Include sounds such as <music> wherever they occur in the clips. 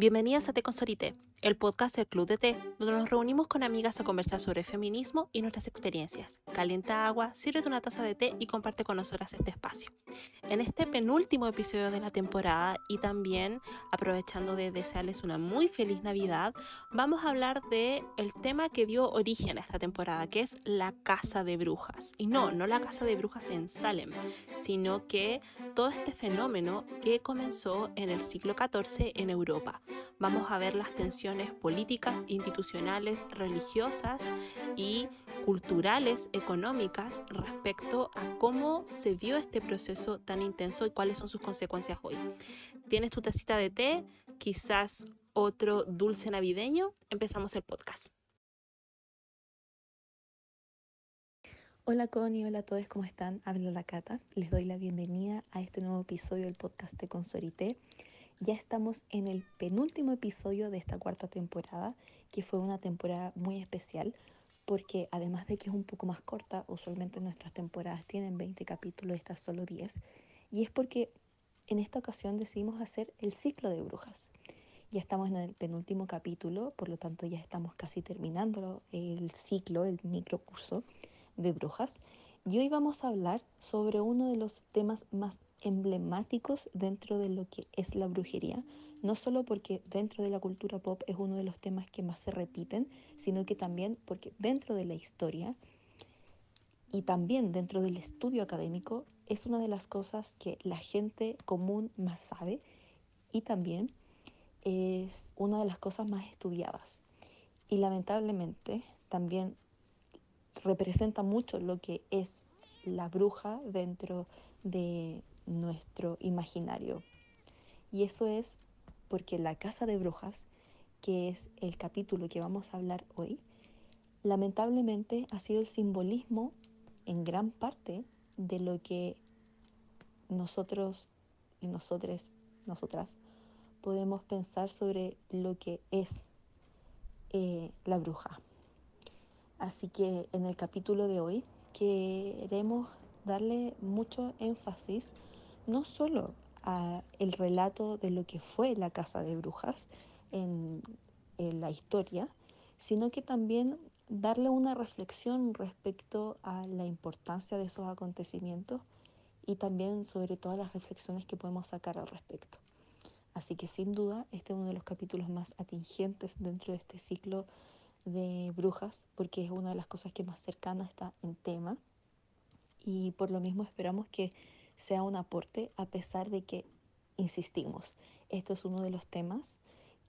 Bienvenidas a Te el podcast del Club de Té, donde nos reunimos con amigas a conversar sobre feminismo y nuestras experiencias. Calienta agua, sírvete una taza de té y comparte con nosotras este espacio. En este penúltimo episodio de la temporada y también aprovechando de desearles una muy feliz Navidad, vamos a hablar de el tema que dio origen a esta temporada, que es la casa de brujas. Y no, no la casa de brujas en Salem, sino que todo este fenómeno que comenzó en el siglo XIV en Europa. Vamos a ver las tensiones políticas, institucionales, religiosas y culturales, económicas respecto a cómo se vio este proceso tan intenso y cuáles son sus consecuencias hoy. ¿Tienes tu tacita de té? Quizás otro dulce navideño. Empezamos el podcast. Hola Connie, hola a todos, ¿cómo están? Habla la Cata. Les doy la bienvenida a este nuevo episodio del podcast de Consorité. Ya estamos en el penúltimo episodio de esta cuarta temporada, que fue una temporada muy especial, porque además de que es un poco más corta, usualmente nuestras temporadas tienen 20 capítulos, estas solo 10, y es porque en esta ocasión decidimos hacer el ciclo de brujas. Ya estamos en el penúltimo capítulo, por lo tanto ya estamos casi terminando el ciclo, el microcurso de brujas. Y hoy vamos a hablar sobre uno de los temas más emblemáticos dentro de lo que es la brujería, no solo porque dentro de la cultura pop es uno de los temas que más se repiten, sino que también porque dentro de la historia y también dentro del estudio académico es una de las cosas que la gente común más sabe y también es una de las cosas más estudiadas. Y lamentablemente también representa mucho lo que es la bruja dentro de nuestro imaginario. Y eso es porque la casa de brujas, que es el capítulo que vamos a hablar hoy, lamentablemente ha sido el simbolismo en gran parte de lo que nosotros y nosotras, nosotras podemos pensar sobre lo que es eh, la bruja. Así que en el capítulo de hoy queremos darle mucho énfasis no solo a el relato de lo que fue la casa de brujas en, en la historia, sino que también darle una reflexión respecto a la importancia de esos acontecimientos y también sobre todas las reflexiones que podemos sacar al respecto. Así que sin duda este es uno de los capítulos más atingentes dentro de este ciclo de brujas, porque es una de las cosas que más cercana está en tema. Y por lo mismo esperamos que sea un aporte, a pesar de que, insistimos, esto es uno de los temas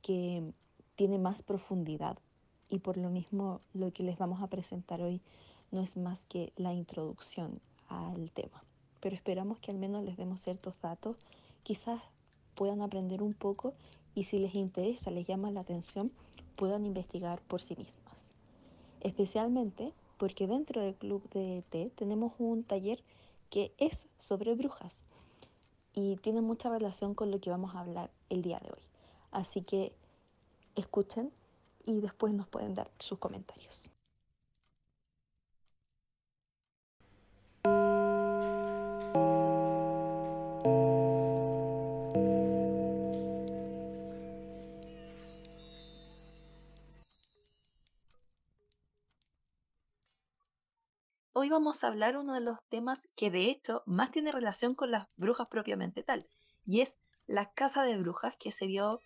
que tiene más profundidad. Y por lo mismo lo que les vamos a presentar hoy no es más que la introducción al tema. Pero esperamos que al menos les demos ciertos datos, quizás puedan aprender un poco y si les interesa, les llama la atención, puedan investigar por sí mismas. Especialmente porque dentro del club de té tenemos un taller que es sobre brujas y tiene mucha relación con lo que vamos a hablar el día de hoy. Así que escuchen y después nos pueden dar sus comentarios. Hoy vamos a hablar uno de los temas que de hecho más tiene relación con las brujas propiamente tal, y es la casa de brujas que se vio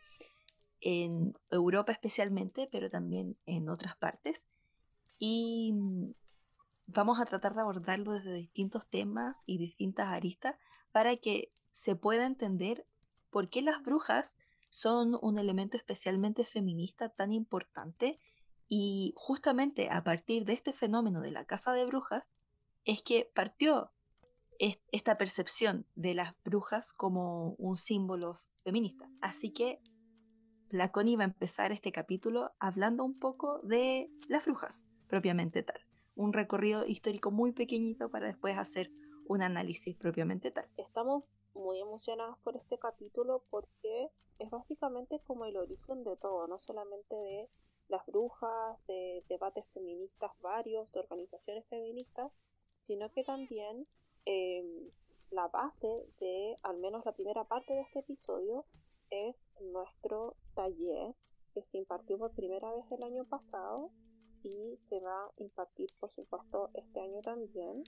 en Europa especialmente, pero también en otras partes. Y vamos a tratar de abordarlo desde distintos temas y distintas aristas para que se pueda entender por qué las brujas son un elemento especialmente feminista tan importante y justamente a partir de este fenómeno de la casa de brujas es que partió esta percepción de las brujas como un símbolo feminista. Así que la Connie va a empezar este capítulo hablando un poco de las brujas, propiamente tal. Un recorrido histórico muy pequeñito para después hacer un análisis propiamente tal. Estamos muy emocionados por este capítulo porque es básicamente como el origen de todo, no solamente de las brujas, de debates feministas varios, de organizaciones feministas, sino que también em, la base de al menos la primera parte de este episodio es nuestro taller que se impartió por primera vez el año pasado y se va a impartir por supuesto este año también.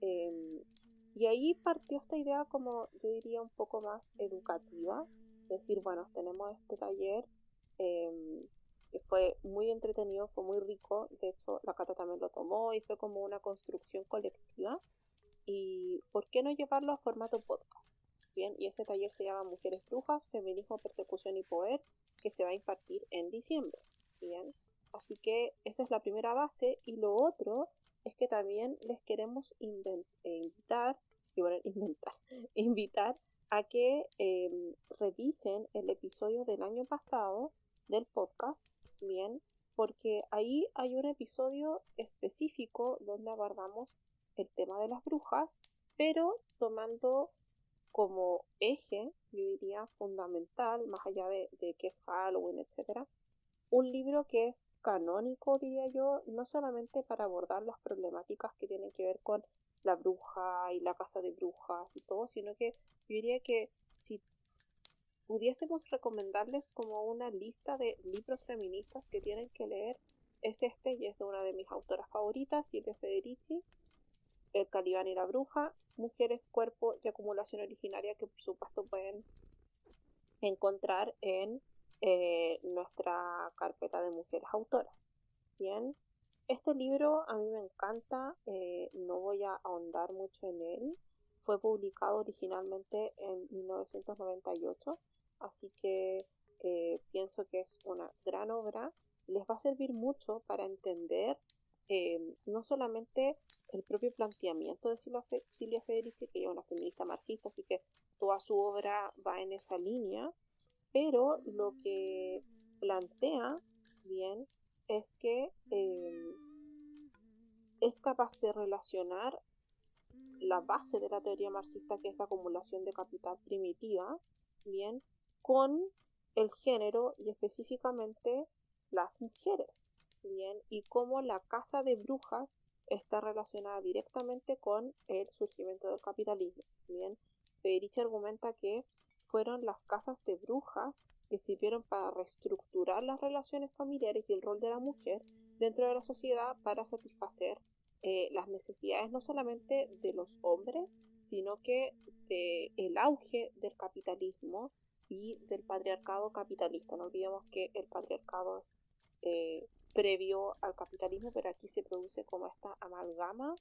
Em, y ahí partió esta idea como yo diría un poco más educativa, decir, bueno, tenemos este taller em, fue muy entretenido, fue muy rico, de hecho la Cata también lo tomó y fue como una construcción colectiva. ¿Y por qué no llevarlo a formato podcast? Bien, y ese taller se llama Mujeres Brujas, Feminismo, Persecución y Poder, que se va a impartir en diciembre. Bien, así que esa es la primera base. Y lo otro es que también les queremos eh, invitar, y <laughs> invitar a que em, revisen el episodio del año pasado del podcast, bien, porque ahí hay un episodio específico donde abordamos el tema de las brujas, pero tomando como eje, yo diría, fundamental, más allá de, de que es Halloween, etcétera, un libro que es canónico, diría yo, no solamente para abordar las problemáticas que tienen que ver con la bruja y la casa de brujas y todo, sino que yo diría que si pudiésemos recomendarles como una lista de libros feministas que tienen que leer, es este y es de una de mis autoras favoritas, Silvia Federici, El Calibán y la Bruja, Mujeres, Cuerpo y Acumulación Originaria, que por supuesto pueden encontrar en eh, nuestra carpeta de mujeres autoras. Bien, este libro a mí me encanta, eh, no voy a ahondar mucho en él. Fue publicado originalmente en 1998, así que eh, pienso que es una gran obra. Les va a servir mucho para entender no solamente el propio planteamiento de Silvia Federici, que es una feminista marxista, así que toda su obra va en esa línea, pero lo que plantea bien es que em, es capaz de relacionar la base de la teoría marxista, que es la acumulación de capital primitiva, bien, con el género y específicamente las mujeres, bien, y cómo la casa de brujas está relacionada directamente con el surgimiento del capitalismo, bien. Federici argumenta que fueron las casas de brujas que sirvieron para reestructurar las relaciones familiares y el rol de la mujer dentro de la sociedad para satisfacer eh, las necesidades no solamente de los hombres, sino que de el auge del capitalismo y del patriarcado capitalista. No olvidemos que el patriarcado es eh, previo al capitalismo, pero aquí se produce como esta amalgama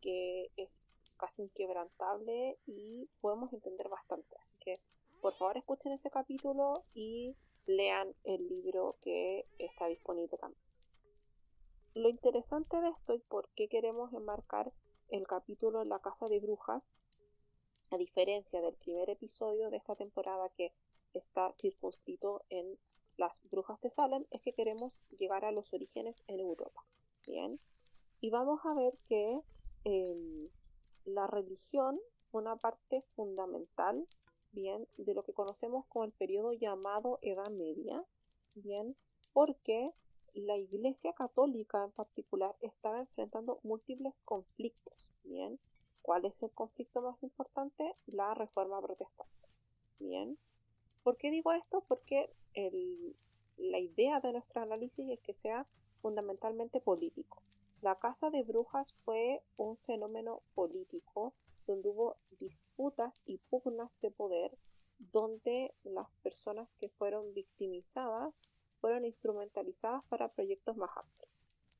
que es casi inquebrantable y podemos entender bastante. Así que por favor escuchen ese capítulo y lean el libro que está disponible también. Lo interesante de esto y por qué queremos enmarcar el capítulo en la casa de brujas, a diferencia del primer episodio de esta temporada que está circunscrito en las brujas de Salem, es que queremos llegar a los orígenes en Europa. Bien, y vamos a ver que em, la religión fue una parte fundamental bien, de lo que conocemos como el periodo llamado Edad Media, bien, porque la Iglesia Católica en particular estaba enfrentando múltiples conflictos, bien. ¿Cuál es el conflicto más importante? La Reforma Protestante, bien. ¿Por qué digo esto? Porque la idea de nuestro análisis es que sea fundamentalmente político. La Casa de Brujas fue un fenómeno político donde hubo disputas y pugnas de poder, donde las personas que fueron victimizadas fueron instrumentalizadas para proyectos más amplios.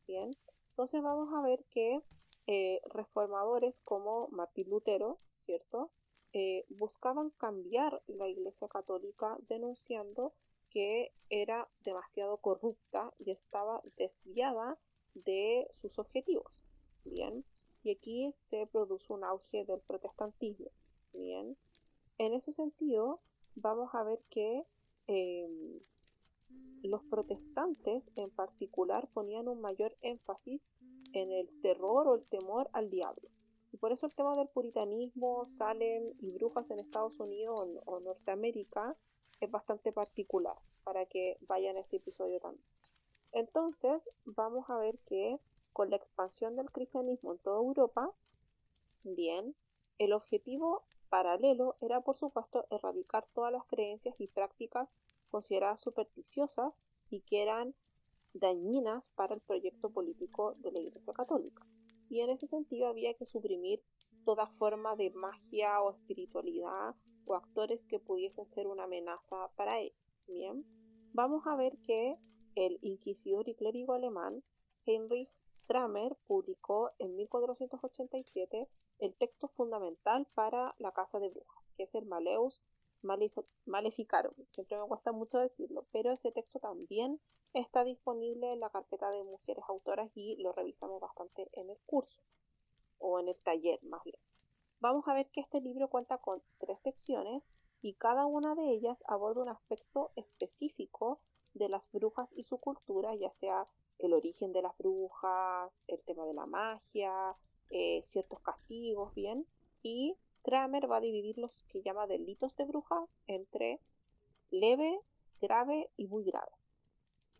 Bien, entonces vamos a ver que eh, reformadores como Martín Lutero, ¿cierto? Eh, buscaban cambiar la Iglesia Católica denunciando que era demasiado corrupta y estaba desviada de sus objetivos. Bien, y aquí se produce un auge del protestantismo. Bien, en ese sentido, vamos a ver que em, los protestantes en particular ponían un mayor énfasis en el terror o el temor al diablo. Y por eso el tema del puritanismo, Salem y brujas en Estados Unidos o, Norteamérica es bastante particular para que vayan a ese episodio también. Entonces, vamos a ver que con la expansión del cristianismo en toda Europa, bien, el objetivo paralelo era, por supuesto, erradicar todas las creencias y prácticas consideradas supersticiosas y que eran dañinas para el proyecto político de la Iglesia Católica. Y en ese sentido había que suprimir toda forma de magia o espiritualidad o actores que pudiesen ser una amenaza para él. Bien, vamos a ver que el inquisidor y clérigo alemán Heinrich Kramer publicó en 1487 el texto fundamental para la casa de brujas, que es el Maleus Maleficarum. Siempre me cuesta mucho decirlo, pero ese texto también está disponible en la carpeta de mujeres autoras y lo revisamos bastante en el curso o en el taller más bien. Vamos a ver que este libro cuenta con tres secciones y cada una de ellas aborda un aspecto específico de las brujas y su cultura, ya sea el origen de las brujas, el tema de la magia, eh, ciertos castigos, bien, y Kramer va a dividir los que llama delitos de brujas entre leve, grave y muy grave.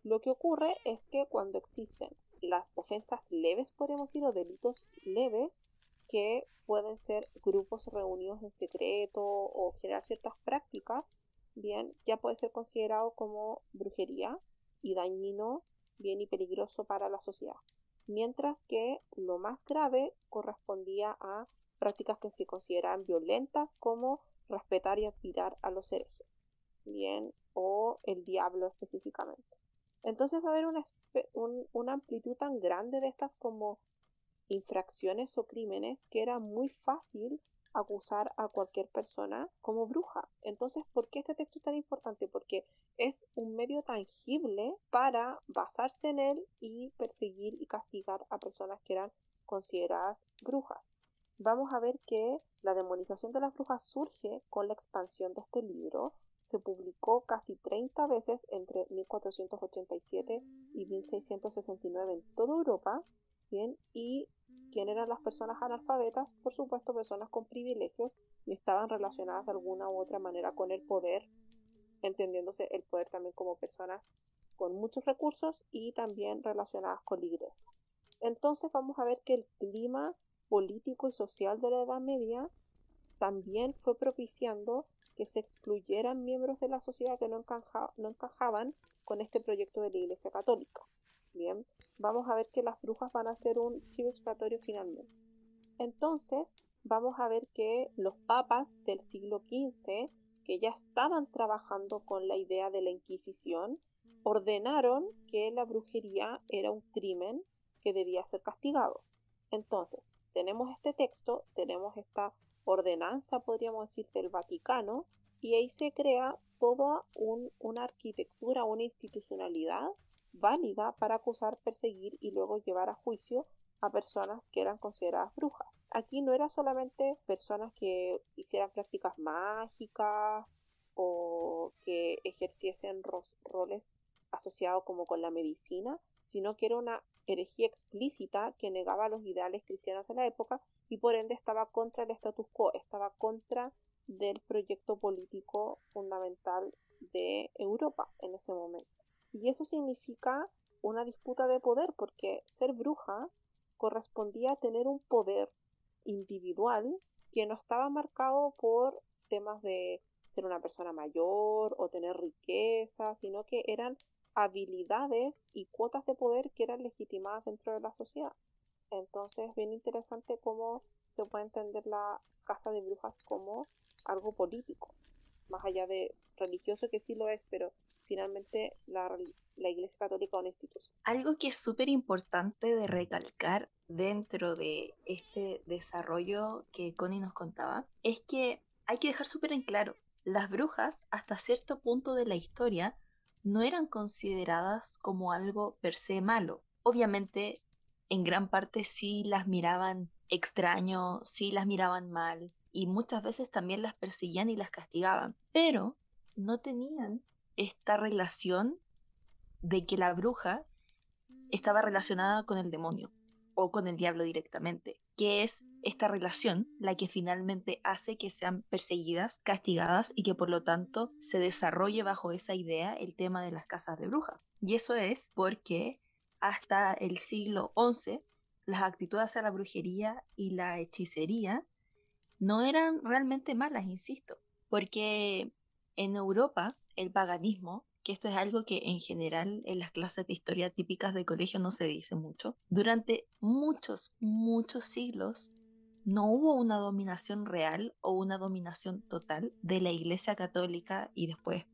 Lo que ocurre es que cuando existen las ofensas leves, podemos decir, o delitos leves, que pueden ser grupos reunidos en secreto o generar ciertas prácticas, bien, ya puede ser considerado como brujería y dañino, bien y peligroso para la sociedad. Mientras que lo más grave correspondía a prácticas que se consideran violentas como respetar y admirar a los herejes, bien, o el diablo específicamente. Entonces va a haber una, una amplitud tan grande de estas como infracciones o crímenes que era muy fácil acusar a cualquier persona como bruja. Entonces, ¿por qué este texto es tan importante? Porque es un medio tangible para basarse en él y perseguir y castigar a personas que eran consideradas brujas. Vamos a ver que la demonización de las brujas surge con la expansión de este libro. Se publicó casi 30 veces entre 1487 y 1669 en toda Europa. Bien, y quién eran las personas analfabetas, por supuesto personas con privilegios y estaban relacionadas de alguna u otra manera con el poder, entendiéndose el poder también como personas con muchos recursos y también relacionadas con la iglesia. Entonces vamos a ver que el clima político y social de la Edad Media también fue propiciando que se excluyeran miembros de la sociedad que no, encajaban con este proyecto de la Iglesia Católica. Bien, vamos a ver que las brujas van a ser un chivo expiatorio finalmente. Entonces, vamos a ver que los papas del siglo XV, que ya estaban trabajando con la idea de la Inquisición, ordenaron que la brujería era un crimen que debía ser castigado. Entonces, tenemos este texto, tenemos esta ordenanza, podríamos decir, del Vaticano, y ahí se crea toda una arquitectura, una institucionalidad válida para acusar, perseguir y luego llevar a juicio a personas que eran consideradas brujas. Aquí no era solamente personas que hicieran prácticas mágicas o que ejerciesen roles asociados como con la medicina, sino que era una herejía explícita que negaba los ideales cristianos de la época y por ende estaba contra el status quo, estaba contra del proyecto político fundamental de Europa en ese momento. Y eso significa una disputa de poder, porque ser bruja correspondía a tener un poder individual que no estaba marcado por temas de ser una persona mayor o tener riqueza, sino que eran habilidades y cuotas de poder que eran legitimadas dentro de la sociedad. Entonces, bien interesante cómo se puede entender la casa de brujas como algo político, más allá de religioso que sí lo es, pero finalmente la, Iglesia Católica una institución. Algo que es súper importante de recalcar dentro de este desarrollo que Connie nos contaba es que hay que dejar súper en claro, las brujas hasta cierto punto de la historia no eran consideradas como algo per se malo. Obviamente, en gran parte sí las miraban extraño, sí las miraban mal y muchas veces también las perseguían y las castigaban, pero no tenían esta relación de que la bruja estaba relacionada con el demonio o con el diablo directamente, que es esta relación la que finalmente hace que sean perseguidas, castigadas y que por lo tanto se desarrolle bajo esa idea el tema de las casas de bruja. Y eso es porque hasta el siglo XI las actitudes hacia la brujería y la hechicería no eran realmente malas, insisto, porque en Europa el paganismo, que esto es algo que en general en las clases de historia típicas de colegio no se dice mucho, durante muchos, muchos siglos no hubo una dominación real o una dominación total de la Iglesia Católica y después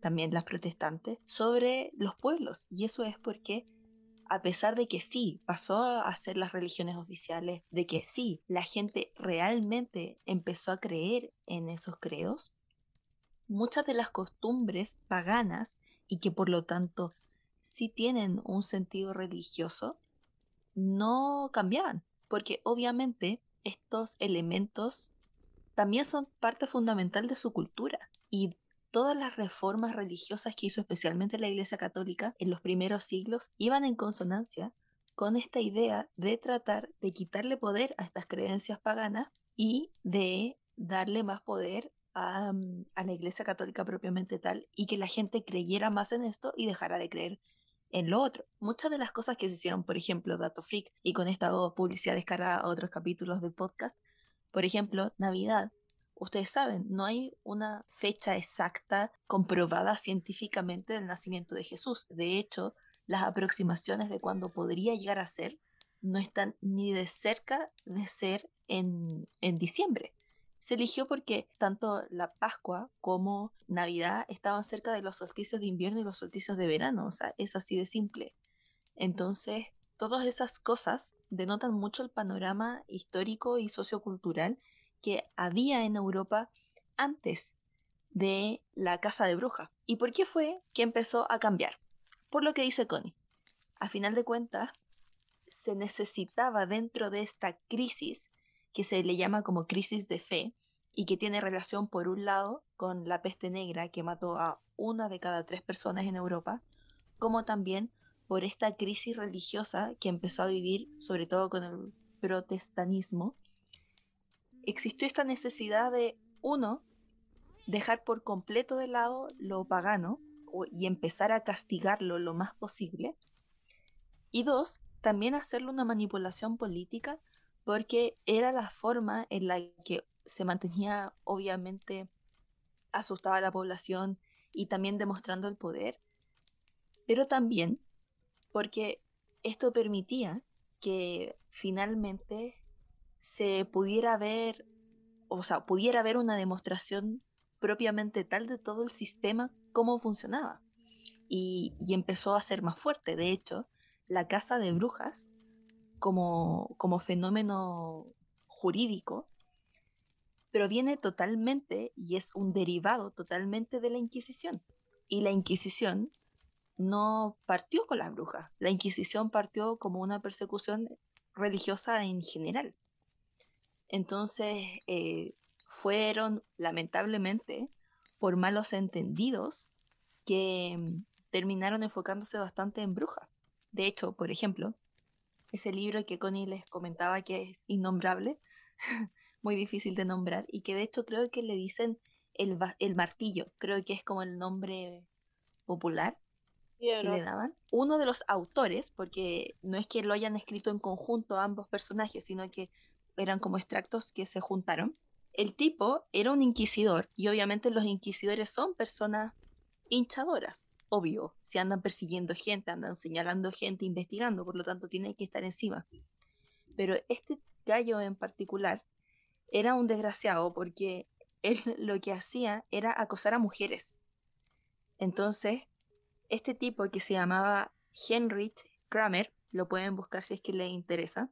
también las protestantes sobre los pueblos. Y eso es porque a pesar de que sí, pasó a ser las religiones oficiales, de que sí, la gente realmente empezó a creer en esos creos, muchas de las costumbres paganas y que por lo tanto sí tienen un sentido religioso, no cambiaban, porque obviamente estos elementos también son parte fundamental de su cultura y todas las reformas religiosas que hizo especialmente la Iglesia Católica en los primeros siglos iban en consonancia con esta idea de tratar de quitarle poder a estas creencias paganas y de darle más poder a, mm, la Iglesia Católica propiamente tal y que la gente creyera más en esto y dejara de creer en lo otro. Muchas de las cosas que se hicieron, por ejemplo, Dato Freak y con esta publicidad descarada a otros capítulos del podcast, por ejemplo, Navidad Ustedes saben, no hay una fecha exacta comprobada científicamente del nacimiento de Jesús. De hecho, las aproximaciones de cuándo podría llegar a ser no están ni de cerca de ser en, en diciembre. Se eligió porque tanto la Pascua como Navidad estaban cerca de los solsticios de invierno y los solsticios de verano. O sea, es así de simple. Entonces, todas esas cosas denotan mucho el panorama histórico y sociocultural que había en Europa antes de la casa de bruja. ¿Y por qué fue que empezó a cambiar? Por lo que dice Connie. A final de cuentas, se necesitaba dentro de esta crisis, que se le llama como crisis de fe, y que tiene relación por un lado con la peste negra que mató a una de cada tres personas en Europa, como también por esta crisis religiosa que empezó a vivir sobre todo con el protestanismo existió esta necesidad de, uno, dejar por completo de lado lo pagano y empezar a castigarlo lo más posible. Y dos, también hacerle una manipulación política porque era la forma en la que se mantenía obviamente asustada a la población y también demostrando el poder, pero también porque esto permitía que finalmente se pudiera ver, o sea, pudiera haber una demostración propiamente tal de todo el sistema, cómo funcionaba. Y, y empezó a ser más fuerte. De hecho, la casa de brujas, como, como fenómeno jurídico, proviene totalmente y es un derivado totalmente de la Inquisición. Y la Inquisición no partió con las brujas. La Inquisición partió como una persecución religiosa en general. Entonces, eh, fueron lamentablemente por malos entendidos que mm, terminaron enfocándose bastante en brujas. De hecho, por ejemplo, ese libro que Connie les comentaba que es innombrable, <laughs> muy difícil de nombrar, y que de hecho creo que le dicen el, el martillo, creo que es como el nombre popular que le daban. Uno de los autores, porque no es que lo hayan escrito en conjunto ambos personajes, sino que eran como extractos que se juntaron. El tipo era un inquisidor y obviamente los inquisidores son personas hinchadoras, obvio, si andan persiguiendo gente, andan señalando gente, investigando, por lo tanto tiene que estar encima. Pero este gallo en particular era un desgraciado porque él <laughs> lo que hacía era acosar a mujeres. Entonces, este tipo que se llamaba Heinrich Kramer, lo pueden buscar si es que les interesa,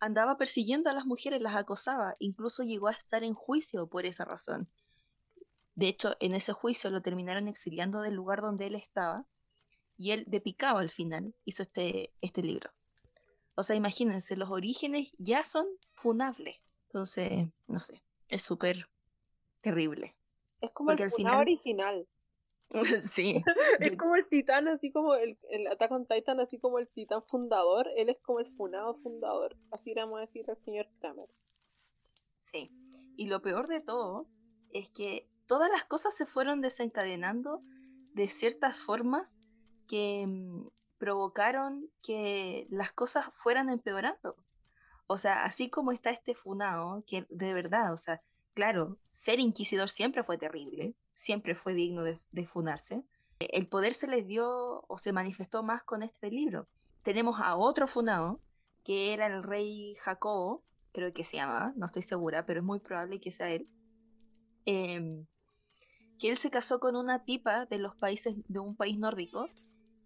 andaba persiguiendo a las mujeres, las acosaba, incluso llegó a estar en juicio por esa razón. De hecho, en ese juicio lo terminaron exiliando del lugar donde él estaba y él, de picado al final, hizo este, este libro. O sea, imagínense, los orígenes ya son funables. Entonces, no sé, es súper terrible. Es como el final... original. <laughs> sí. <laughs> es como el titán, así como el, el Attack on Titan, así como el titán fundador. Él es como el funado fundador. Así le vamos a decir al señor Kramer. Sí. Y lo peor de todo es que todas las cosas se fueron desencadenando de ciertas formas que mm, provocaron que las cosas fueran empeorando. O sea, así como está este funao, que de verdad, o sea, claro, ser inquisidor siempre fue terrible, siempre fue digno de, funarse. El poder se les dio o se manifestó más con este libro. Tenemos a otro funao, que era el rey Jacobo, creo que se llama, no estoy segura, pero es muy probable que sea él. Em, que él se casó con una tipa de los países de un país nórdico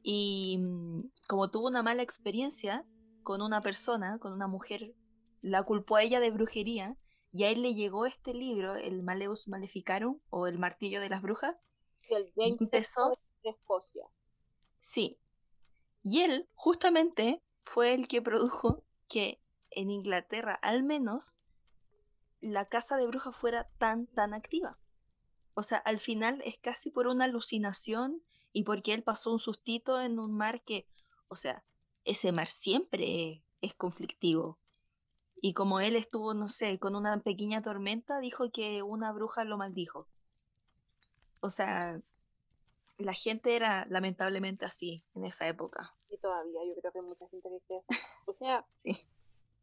y mm, como tuvo una mala experiencia con una persona, con una mujer, la culpó a ella de brujería y a él le llegó este libro, el Maleus Maleficarum o el Martillo de las Brujas. El James y empezó de Escocia. Sí. Y él justamente fue el que produjo que en Inglaterra al menos la casa de brujas fuera tan tan activa. O sea, al final es casi por una alucinación y porque él pasó un sustito en un mar que, o sea, ese mar siempre es conflictivo. Y como él estuvo, no sé, con una pequeña tormenta, dijo que una bruja lo maldijo. O sea, la gente era lamentablemente así en esa época. Y todavía yo creo que hay mucha gente que cree O sea, <laughs> Sí.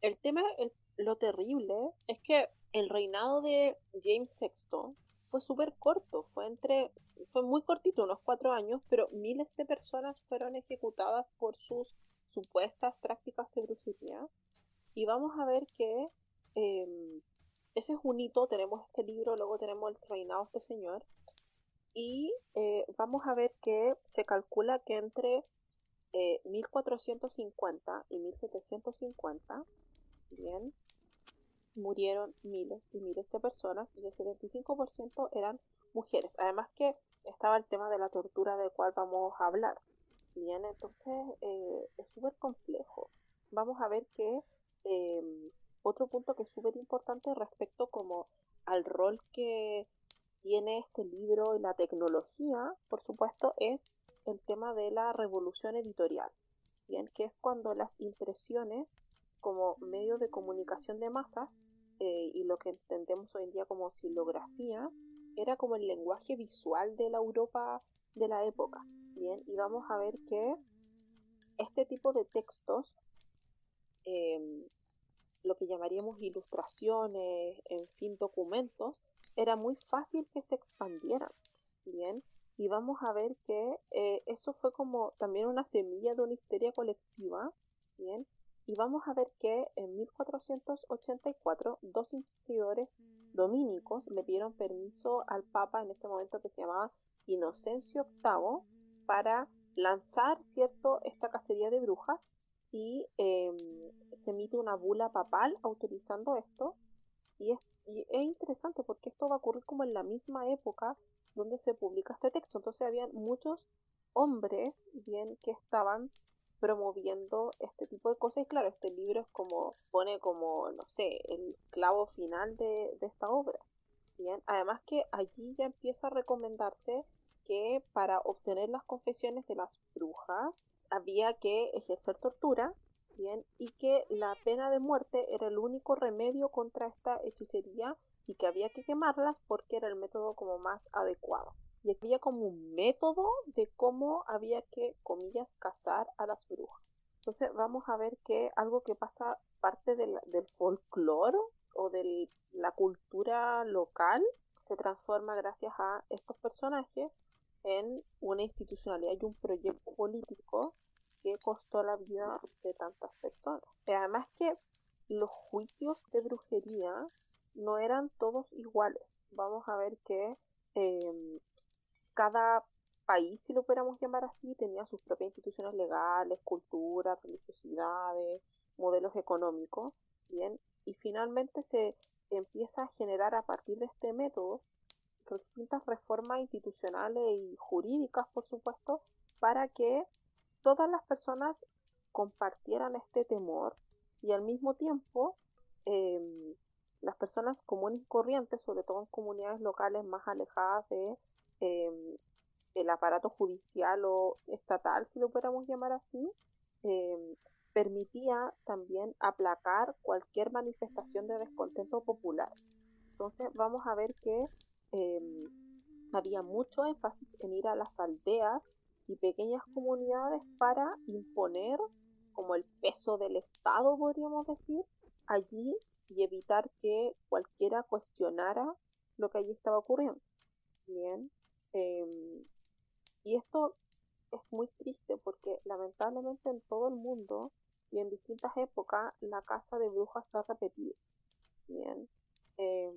el tema, el- lo terrible es que el reinado de James VI fue súper corto, fue entre, fue muy cortito, unos cuatro años, pero miles de personas fueron ejecutadas por sus supuestas prácticas de brujería. Y vamos a ver que eh, ese es un hito, tenemos este libro, luego tenemos el reinado de este señor, y eh, vamos a ver que se calcula que entre eh, 1450 y 1750, bien, murieron miles y miles de personas y el 75% eran mujeres. Además que estaba el tema de la tortura del cual vamos a hablar. Bien, entonces eh, es súper complejo. Vamos a ver que eh, otro punto que es súper importante respecto como al rol que tiene este libro y la tecnología, por supuesto, es el tema de la revolución editorial, bien, que es cuando las impresiones como medio de comunicación de masas eh, y lo que entendemos hoy en día como silografía era como el lenguaje visual de la Europa de la época, bien, y vamos a ver que este tipo de textos eh, lo que llamaríamos ilustraciones, en fin, documentos, era muy fácil que se expandieran. Bien, y vamos a ver que eh, eso fue como también una semilla de una histeria colectiva. Bien, y vamos a ver que en 1484 dos inquisidores dominicos le dieron permiso al Papa en ese momento que se llamaba Inocencio VIII para lanzar cierto esta cacería de brujas y eh, se emite una bula papal autorizando esto. Y es, y es interesante porque esto va a ocurrir como en la misma época donde se publica este texto. Entonces habían muchos hombres bien que estaban promoviendo este tipo de cosas y claro este libro es como pone como no sé el clavo final de, de esta obra bien además que allí ya empieza a recomendarse que para obtener las confesiones de las brujas había que ejercer tortura, bien, y que la pena de muerte era el único remedio contra esta hechicería y que había que quemarlas porque era el método como más adecuado. Y había como un método de cómo había que, comillas, cazar a las brujas. Entonces vamos a ver que algo que pasa parte del, del folclore o de la cultura local se transforma gracias a estos personajes en una institucionalidad y un proyecto político que costó la vida de tantas personas. Y además que los juicios de brujería no eran todos iguales. Vamos a ver que eh, cada país, si lo pudiéramos llamar así, tenía sus propias instituciones legales, culturas, religiosidades, modelos económicos, bien, y finalmente se empieza a generar a partir de este método distintas reformas institucionales y jurídicas, por supuesto, para que todas las personas compartieran este temor y al mismo tiempo eh, las personas comunes y corrientes, sobre todo en comunidades locales más alejadas de eh, el aparato judicial o estatal, si lo pudiéramos llamar así, eh, permitía también aplacar cualquier manifestación de descontento popular. Entonces vamos a ver que eh, había mucho énfasis en ir a las aldeas y pequeñas comunidades para imponer como el peso del Estado, podríamos decir, allí y evitar que cualquiera cuestionara lo que allí estaba ocurriendo. Bien. Em, y esto es muy triste porque lamentablemente en todo el mundo y en distintas épocas la casa de brujas se ha repetido. Bien. Eh,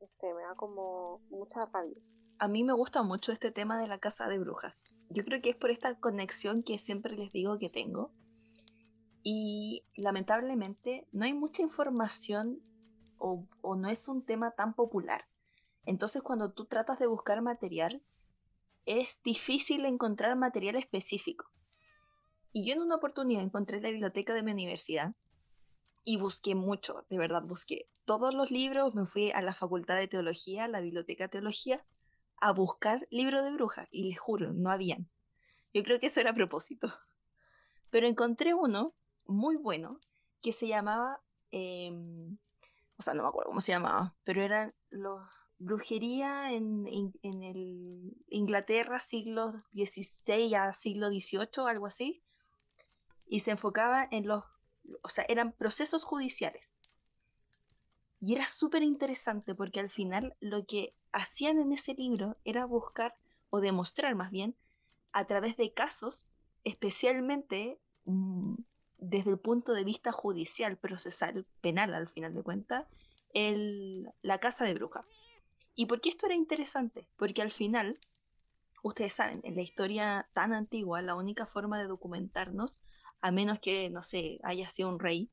no me da como mucha rabia. A mí me gusta mucho este tema de la casa de brujas. Yo creo que es por esta conexión que siempre les digo que tengo. Y lamentablemente no hay mucha información o no es un tema tan popular. Entonces cuando tú tratas de buscar material, es difícil encontrar material específico. Y yo en una oportunidad encontré la biblioteca de mi universidad y busqué mucho, de verdad, busqué todos los libros, me fui a la facultad de teología, a la biblioteca de teología, a buscar libros de brujas y les juro, no habían. Yo creo que eso era propósito. Pero encontré uno muy bueno que se llamaba, em, o sea, no me acuerdo cómo se llamaba, pero eran los brujería en, en, el Inglaterra siglo XVI a siglo XVIII, algo así, y se enfocaba en los, o sea, eran procesos judiciales. Y era súper interesante porque al final lo que hacían en ese libro era buscar, o demostrar más bien, a través de casos, especialmente mm, desde el punto de vista judicial, procesal, penal al final de cuentas, la casa de bruja. ¿Y por qué esto era interesante? Porque al final, ustedes saben, en la historia tan antigua, la única forma de documentarnos, a menos que, no sé, haya sido un rey,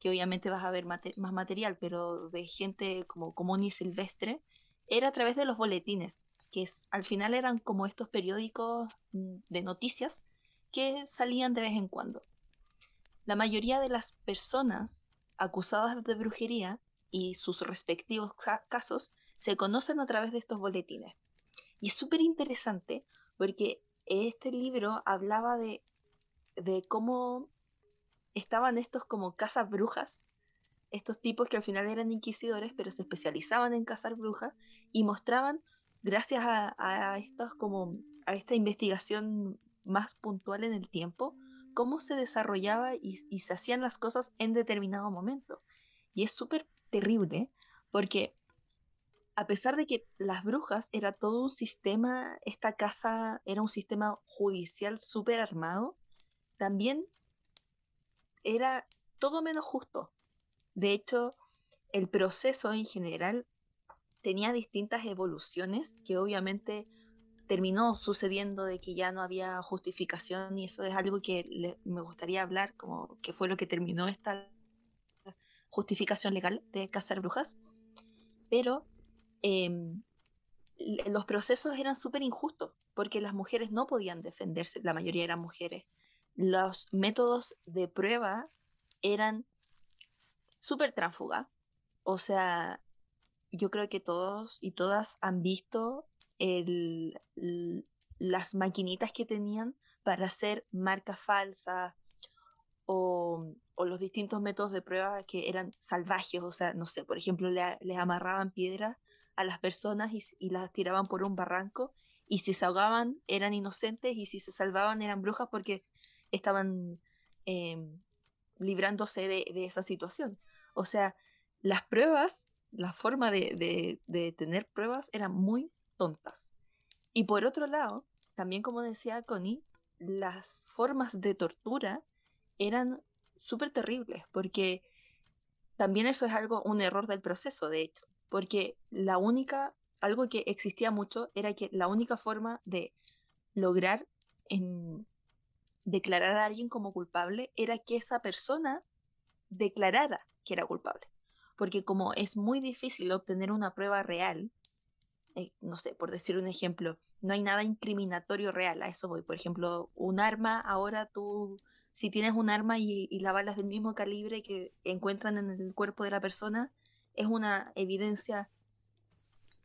que obviamente vas a ver más material, pero de gente como común y silvestre, era a través de los boletines, que al final eran como estos periódicos mm, de noticias que salían de vez en cuando. La mayoría de las personas acusadas de brujería y sus respectivos casos se conocen a través de estos boletines. Y es súper interesante porque este libro hablaba de, de cómo estaban estos como casas brujas, estos tipos que al final eran inquisidores, pero se especializaban en cazar brujas y mostraban, gracias a, a como a esta investigación más puntual en el tiempo, cómo se desarrollaba y, y se hacían las cosas en determinado momento. Y es súper terrible porque a pesar de que las brujas era todo un sistema, esta casa era un sistema judicial súper armado, también era todo menos justo. De hecho, el proceso en general tenía distintas evoluciones que obviamente terminó sucediendo de que ya no había justificación y eso es algo que me gustaría hablar, como que fue lo que terminó esta justificación legal de cazar brujas. Pero Em, los procesos eran súper injustos porque las mujeres no podían defenderse, la mayoría eran mujeres. Los métodos de prueba eran súper tránsfuga. O sea, yo creo que todos y todas han visto las maquinitas que tenían para hacer marcas falsas o, los distintos métodos de prueba que eran salvajes. O sea, no sé, por ejemplo, les amarraban piedras a las personas y, las tiraban por un barranco y si se ahogaban eran inocentes y si se salvaban eran brujas porque estaban em, librándose de, esa situación. O sea, las pruebas, la forma de, de, tener pruebas eran muy tontas. Y por otro lado, también como decía Connie, las formas de tortura eran súper terribles porque también eso es algo, un error del proceso, de hecho porque la única, algo que existía mucho era que la única forma de lograr declarar a alguien como culpable era que esa persona declarara que era culpable. Porque como es muy difícil obtener una prueba real, eh, no sé, por decir un ejemplo, no hay nada incriminatorio real, a eso voy. Por ejemplo, un arma, ahora tú, si tienes un arma y, y la bala del mismo calibre que encuentran en el cuerpo de la persona, es una evidencia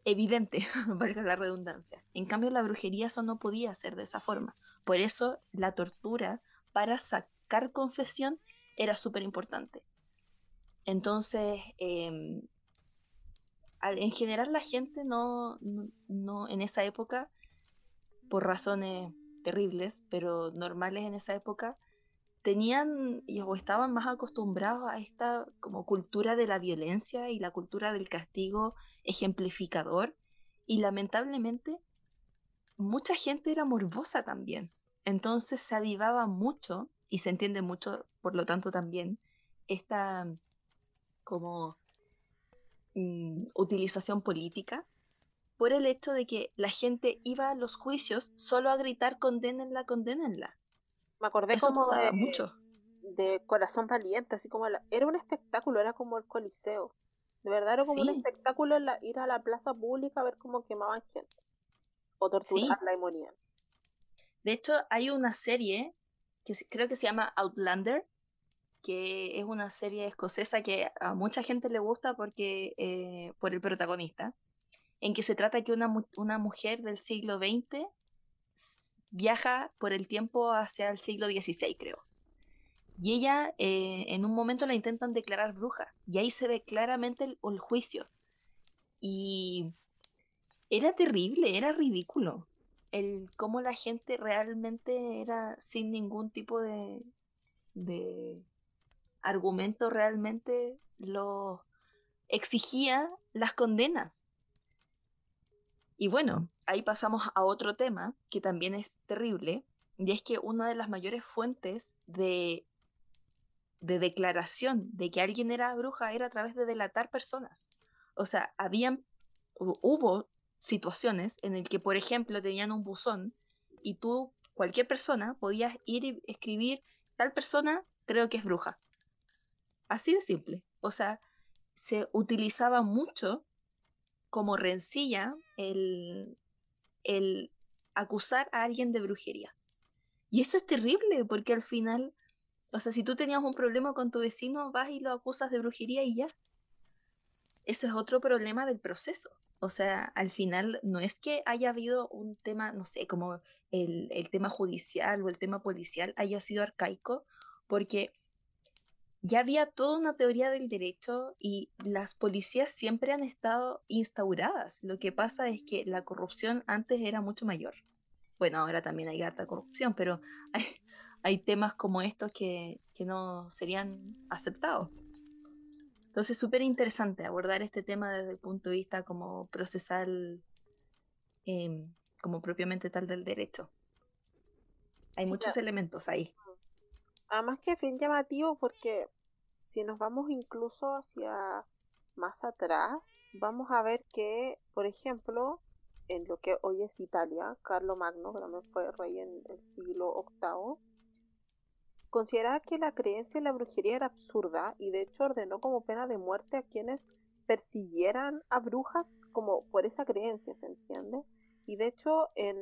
evidente, <laughs> valga la redundancia. En cambio, la brujería eso no podía ser de esa forma. Por eso la tortura para sacar confesión era súper importante. Entonces, em, en general la gente no, no, en esa época, por razones terribles, pero normales en esa época, tenían o estaban más acostumbrados a esta como cultura de la violencia y la cultura del castigo ejemplificador y lamentablemente mucha gente era morbosa también. Entonces se avivaba mucho y se entiende mucho, por lo tanto también, esta como mm, utilización política por el hecho de que la gente iba a los juicios solo a gritar condenenla, condenenla. Me acordé como de, mucho. de Corazón Valiente, así como era un espectáculo, era como el Coliseo. De verdad era como un espectáculo ir a la plaza pública a ver cómo quemaban gente. O torturarla y morían. De hecho, hay una serie que creo que se llama Outlander, que es una serie escocesa que a mucha gente le gusta porque eh, por el protagonista en que se trata que una, una mujer del siglo XX viaja por el tiempo hacia el siglo XVI, creo. Y ella, eh, en un momento la intentan declarar bruja. Y ahí se ve claramente el, el, juicio. Y era terrible, era ridículo. El cómo la gente realmente era sin ningún tipo de, de argumento, realmente lo exigía las condenas. Y bueno, ahí pasamos a otro tema que también es terrible, y es que una de las mayores fuentes de, de declaración de que alguien era bruja era a través de delatar personas. O sea, habían, hubo situaciones en el que, por ejemplo, tenían un buzón y tú, cualquier persona, podías ir y escribir, tal persona creo que es bruja. Así de simple. O sea, se utilizaba mucho como rencilla el, el acusar a alguien de brujería. Y eso es terrible, porque al final, o sea, si tú tenías un problema con tu vecino, vas y lo acusas de brujería y ya. Ese es otro problema del proceso. O sea, al final no es que haya habido un tema, no sé, como el, el tema judicial o el tema policial haya sido arcaico, porque ya había toda una teoría del derecho y las policías siempre han estado instauradas. Lo que pasa es que la corrupción antes era mucho mayor. Bueno, ahora también hay harta corrupción, pero <laughs> hay, temas como estos que, no serían aceptados. Entonces, súper interesante abordar este tema desde el punto de vista como procesal, em, como propiamente tal del derecho. Hay muchos elementos ahí. Además que es bien llamativo porque si nos vamos incluso hacia más atrás, vamos a ver que, por ejemplo, en lo que hoy es Italia, Carlo Magno, que también fue rey en el siglo VIII, consideraba que la creencia en la brujería era absurda y de hecho ordenó como pena de muerte a quienes persiguieran a brujas como por esa creencia, ¿se entiende? Y de hecho en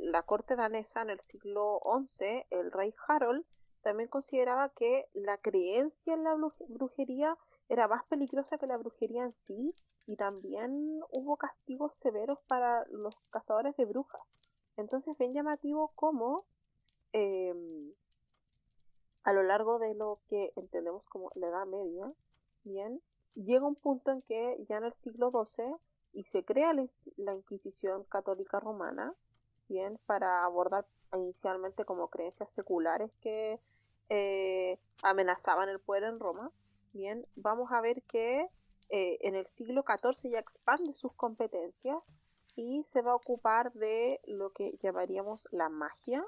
la corte danesa en el siglo XI, el rey Harold también consideraba que la creencia en la brujería era más peligrosa que la brujería en sí y también hubo castigos severos para los cazadores de brujas. Entonces, bien llamativo cómo em, a lo largo de lo que entendemos como la Edad Media, bien, llega un punto en que ya en el siglo XII y se crea la Inquisición Católica Romana, bien, para abordar inicialmente como creencias seculares que eh, amenazaban el poder en Roma. Bien, vamos a ver que eh, en el siglo XIV ya expande sus competencias y se va a ocupar de lo que llamaríamos la magia.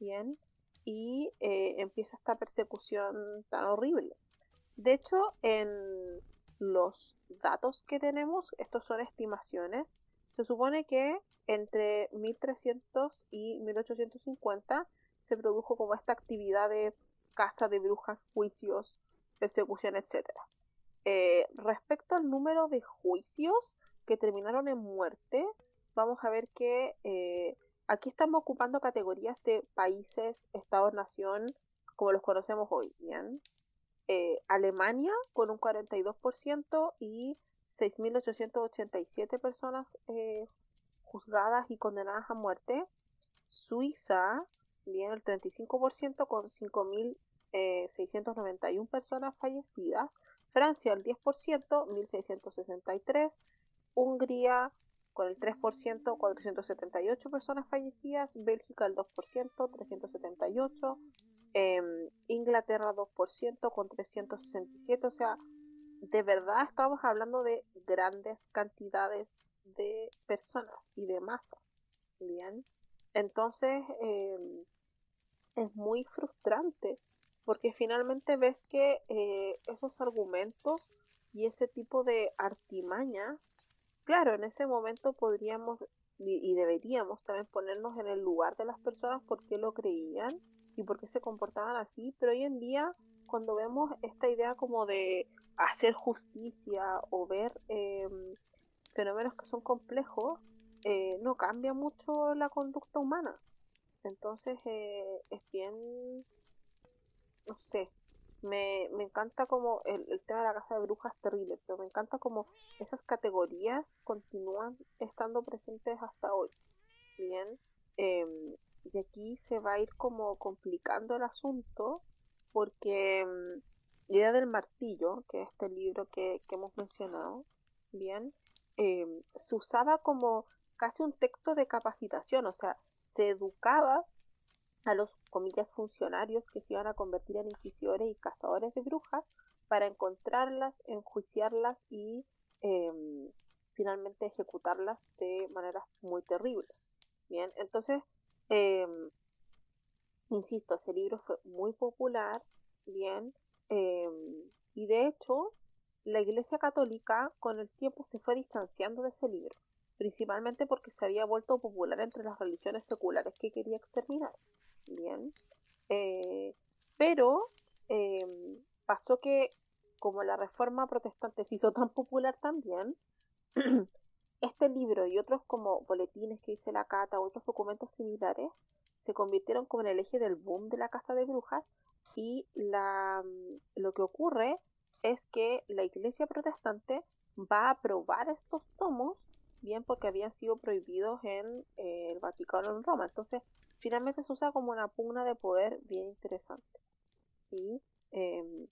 Bien, y eh, empieza esta persecución tan horrible. De hecho, en los datos que tenemos, estos son estimaciones, se supone que entre 1300 y 1850 se produjo como esta actividad de caza de brujas, juicios, persecución, etc. Eh, respecto al número de juicios que terminaron en muerte, vamos a ver que eh, aquí estamos ocupando categorías de países, estados-nación, como los conocemos hoy, ¿bien? Eh, Alemania con un 42% y 6.887 personas juzgadas y condenadas a muerte. Suiza, bien, el 35% con 5.691 eh, personas fallecidas. Francia, el 10%, 1.663. Hungría, con el 3%, 478 personas fallecidas. Bélgica, el 2%, 378. em, Inglaterra 2% con 367, o sea, de verdad estamos hablando de grandes cantidades de personas y de masa. Bien, entonces em, es muy frustrante porque finalmente ves que eh, esos argumentos y ese tipo de artimañas, claro, en ese momento podríamos y, deberíamos también ponernos en el lugar de las personas por qué lo creían y por qué se comportaban así, pero hoy en día cuando vemos esta idea como de hacer justicia o ver em, fenómenos que son complejos, eh, no cambia mucho la conducta humana. Entonces eh, es bien, no sé, me, me encanta como el, el, tema de la casa de brujas terrible, pero me encanta como esas categorías continúan estando presentes hasta hoy. Bien, em, y aquí se va a ir como complicando el asunto porque em, la idea del martillo, que es este libro que, hemos mencionado, bien, em, se usaba como casi un texto de capacitación, o sea, se educaba a los comillas funcionarios que se iban a convertir en inquisidores y cazadores de brujas para encontrarlas, enjuiciarlas y em, finalmente ejecutarlas de maneras muy terribles. Bien, entonces, em, insisto, ese libro fue muy popular, bien, em, y de hecho, la Iglesia Católica con el tiempo se fue distanciando de ese libro principalmente porque se había vuelto popular entre las religiones seculares que quería exterminar. Bien. Eh, pero em, pasó que como la reforma protestante se hizo tan popular también, <clears throat> este libro y otros como boletines que dice la cata, otros documentos similares, se convirtieron como en el eje del boom de la casa de brujas y la, lo que ocurre es que la iglesia protestante va a aprobar estos tomos bien porque habían sido prohibidos en eh, el Vaticano en Roma. Entonces, finalmente se usa como una pugna de poder bien interesante. ¿sí? Em,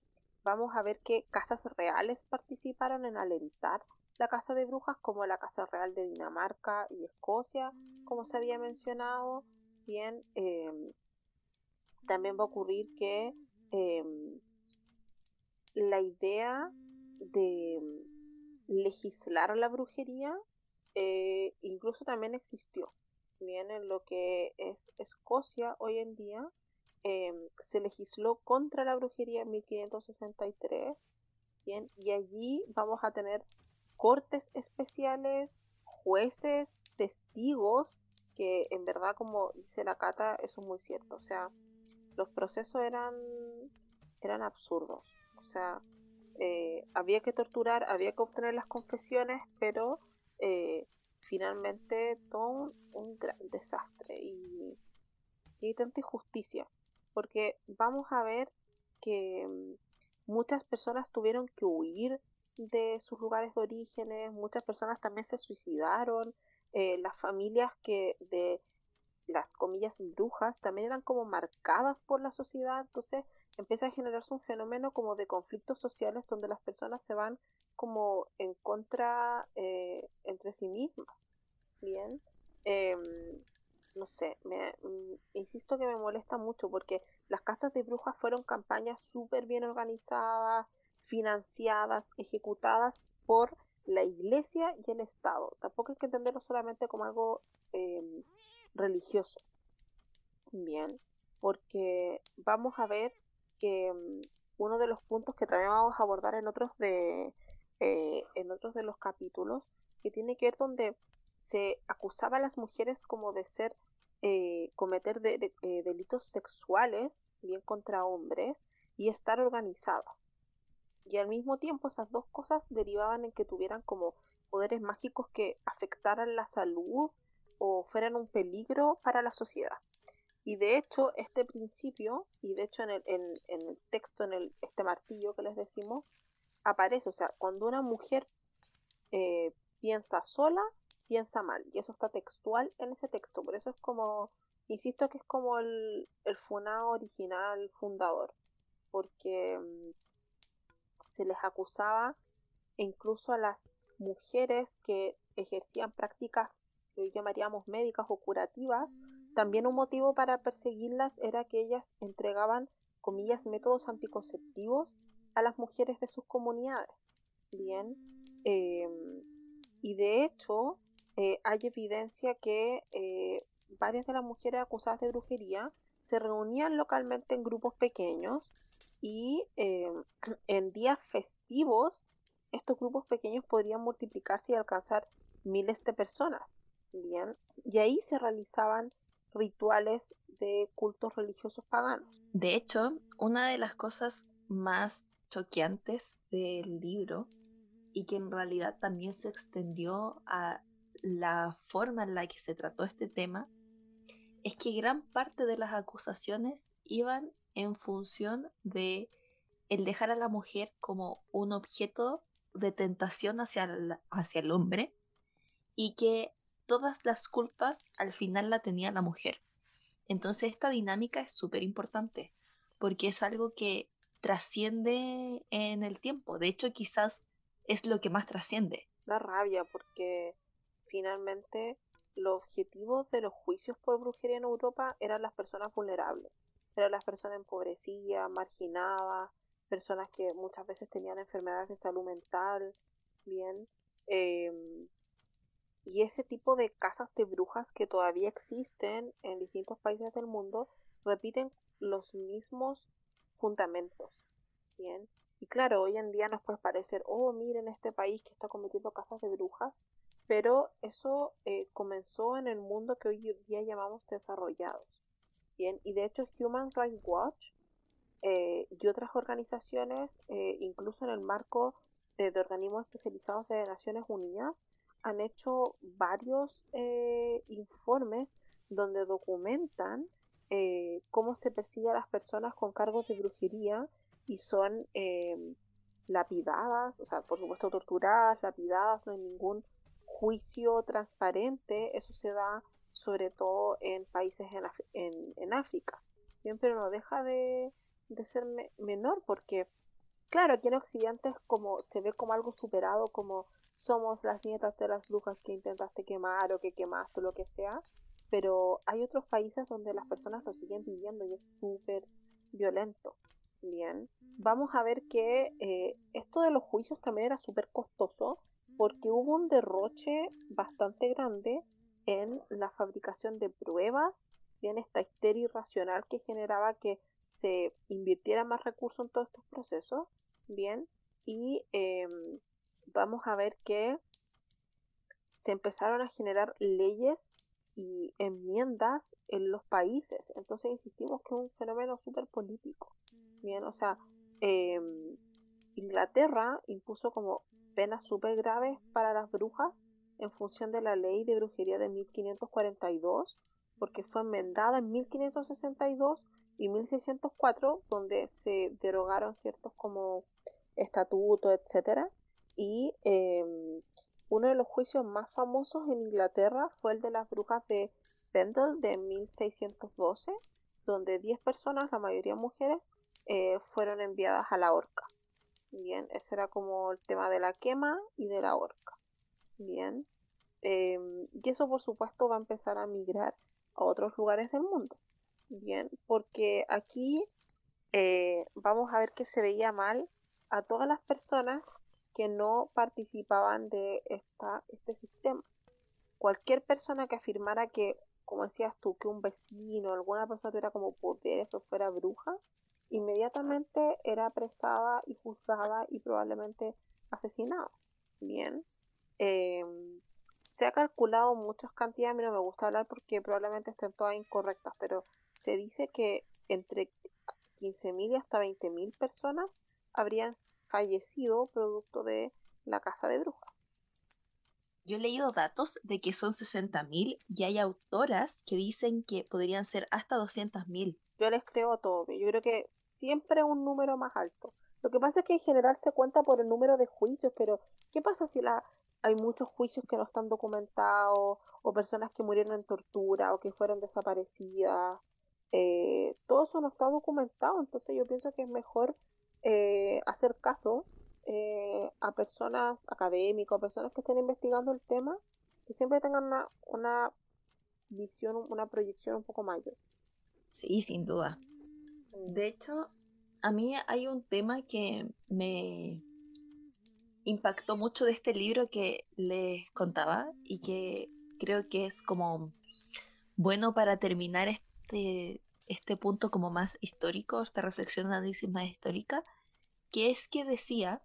vamos a ver que casas reales participaron en alentar la casa de brujas, como la casa real de Dinamarca y Escocia, como se había mencionado. Bien, em, también va a ocurrir que em, la idea de legislar la brujería eh, incluso también existió. Bien, en lo que es Escocia hoy en día, em, se legisló contra la brujería en 1563. Bien, y allí vamos a tener cortes especiales, jueces, testigos, que en verdad, como dice la Cata, eso es muy cierto. O sea, los procesos eran, eran absurdos. O sea, eh, había que torturar, había que obtener las confesiones, pero eh, finalmente todo un, gran desastre y, y tanta injusticia, porque vamos a ver que mm, muchas personas tuvieron que huir de sus lugares de orígenes, muchas personas también se suicidaron, eh, las familias que de las comillas brujas también eran como marcadas por la sociedad, entonces empieza a generarse un fenómeno como de conflictos sociales donde las personas se van como en contra eh, entre sí mismas. Bien, em, no sé, me, mm, insisto que me molesta mucho porque las casas de brujas fueron campañas súper bien organizadas, financiadas, ejecutadas por la iglesia y el Estado. Tampoco hay que entenderlo solamente como algo em, religioso. Bien, porque vamos a ver que mm, uno de los puntos que también vamos a abordar en otros de eh, en otros de los capítulos, que tiene que ver donde se acusaba a las mujeres como de ser, eh, cometer eh, delitos sexuales, bien contra hombres, y estar organizadas. Y al mismo tiempo esas dos cosas derivaban en que tuvieran como poderes mágicos que afectaran la salud o fueran un peligro para la sociedad. Y de hecho, este principio, y de hecho en el, en, el texto, en el, este martillo que les decimos, aparece, o sea, cuando una mujer eh, piensa sola, piensa mal, y eso está textual en ese texto, por eso es como, insisto que es como el, el funado original fundador, porque mm, se les acusaba incluso a las mujeres que ejercían prácticas que hoy llamaríamos médicas o curativas También un motivo para perseguirlas era que ellas entregaban, comillas, métodos anticonceptivos a las mujeres de sus comunidades. Bien, em, y de hecho eh, hay evidencia que eh, varias de las mujeres acusadas de brujería se reunían localmente en grupos pequeños y em, <clears throat> en días festivos estos grupos pequeños podrían multiplicarse y alcanzar miles de personas. Bien, y ahí se realizaban rituales de cultos religiosos paganos. De hecho, una de las cosas más choqueantes del libro y que en realidad también se extendió a la forma en la que se trató este tema es que gran parte de las acusaciones iban en función de el dejar a la mujer como un objeto de tentación hacia el, hacia el hombre y que todas las culpas al final la tenía la mujer. Entonces esta dinámica es súper importante porque es algo que trasciende en el tiempo. De hecho, quizás es lo que más trasciende. La rabia porque finalmente los objetivos de los juicios por brujería en Europa eran las personas vulnerables, eran las personas empobrecidas, marginadas, personas que muchas veces tenían enfermedades de salud mental, bien, em, y ese tipo de casas de brujas que todavía existen en distintos países del mundo repiten los mismos fundamentos. Bien. Y claro, hoy en día nos puede parecer, oh, miren este país que está cometiendo casas de brujas, pero eso eh, comenzó en el mundo que hoy día llamamos desarrollados. Bien, y de hecho Human Rights Watch eh, y otras organizaciones, eh, incluso en el marco de organismos especializados de Naciones Unidas, han hecho varios eh, informes donde documentan eh, cómo se persigue a las personas con cargos de brujería y son eh, lapidadas, o sea, por supuesto torturadas, lapidadas, no hay ningún juicio transparente, eso se da sobre todo en países en, en, África. Bien, pero no deja de, de ser menor porque, claro, aquí en Occidente es como, se ve como algo superado, como somos las nietas de las brujas que intentaste quemar o que quemaste o lo que sea, pero hay otros países donde las personas lo siguen viviendo y es súper violento. Bien, vamos a ver que eh, esto de los juicios también era súper costoso porque hubo un derroche bastante grande en la fabricación de pruebas, bien esta histeria irracional que generaba que se invirtiera más recursos en todos estos procesos, bien, y em, vamos a ver que se empezaron a generar leyes y enmiendas en los países. Entonces insistimos que es un fenómeno súper político. Bien, o sea, em, Inglaterra impuso como penas súper graves para las brujas en función de la ley de brujería de 1542, porque fue enmendada en 1562 y 1604, donde se derogaron ciertos como estatutos, etcétera, y em, uno de los juicios más famosos en Inglaterra fue el de las brujas de Pendle de 1612, donde 10 personas, la mayoría mujeres, eh, fueron enviadas a la horca. Bien, ese era como el tema de la quema y de la horca. Bien, em, y eso por supuesto va a empezar a migrar a otros lugares del mundo. Bien, porque aquí eh, vamos a ver que se veía mal a todas las personas que no participaban de esta, este sistema. Cualquier persona que afirmara que, como decías tú, que un vecino, alguna persona tuviera como poderes o fuera bruja, inmediatamente era apresada y juzgada y probablemente asesinada. Bien. Em, se ha calculado muchas cantidades, a mí no me gusta hablar porque probablemente estén todas incorrectas, pero se dice que entre 15.000 y hasta 20.000 personas habrían fallecido producto de la casa de brujas. Yo he leído datos de que son 60.000 y hay autoras que dicen que podrían ser hasta 200.000. Yo les creo a todo. Yo creo que siempre un número más alto. Lo que pasa es que en general se cuenta por el número de juicios, pero ¿qué pasa si la, hay muchos juicios que no están documentados o personas que murieron en tortura o que fueron desaparecidas? Eh, todo eso no está documentado, entonces yo pienso que es mejor eh, hacer caso eh, a personas académicas, personas que estén investigando el tema, que siempre tengan una, visión, una proyección un poco mayor. Sí, sin duda. De hecho, a mí hay un tema que me impactó mucho de este libro que les contaba y que creo que es como bueno para terminar este, este punto como más histórico, esta reflexión, análisis más histórica, que es que decía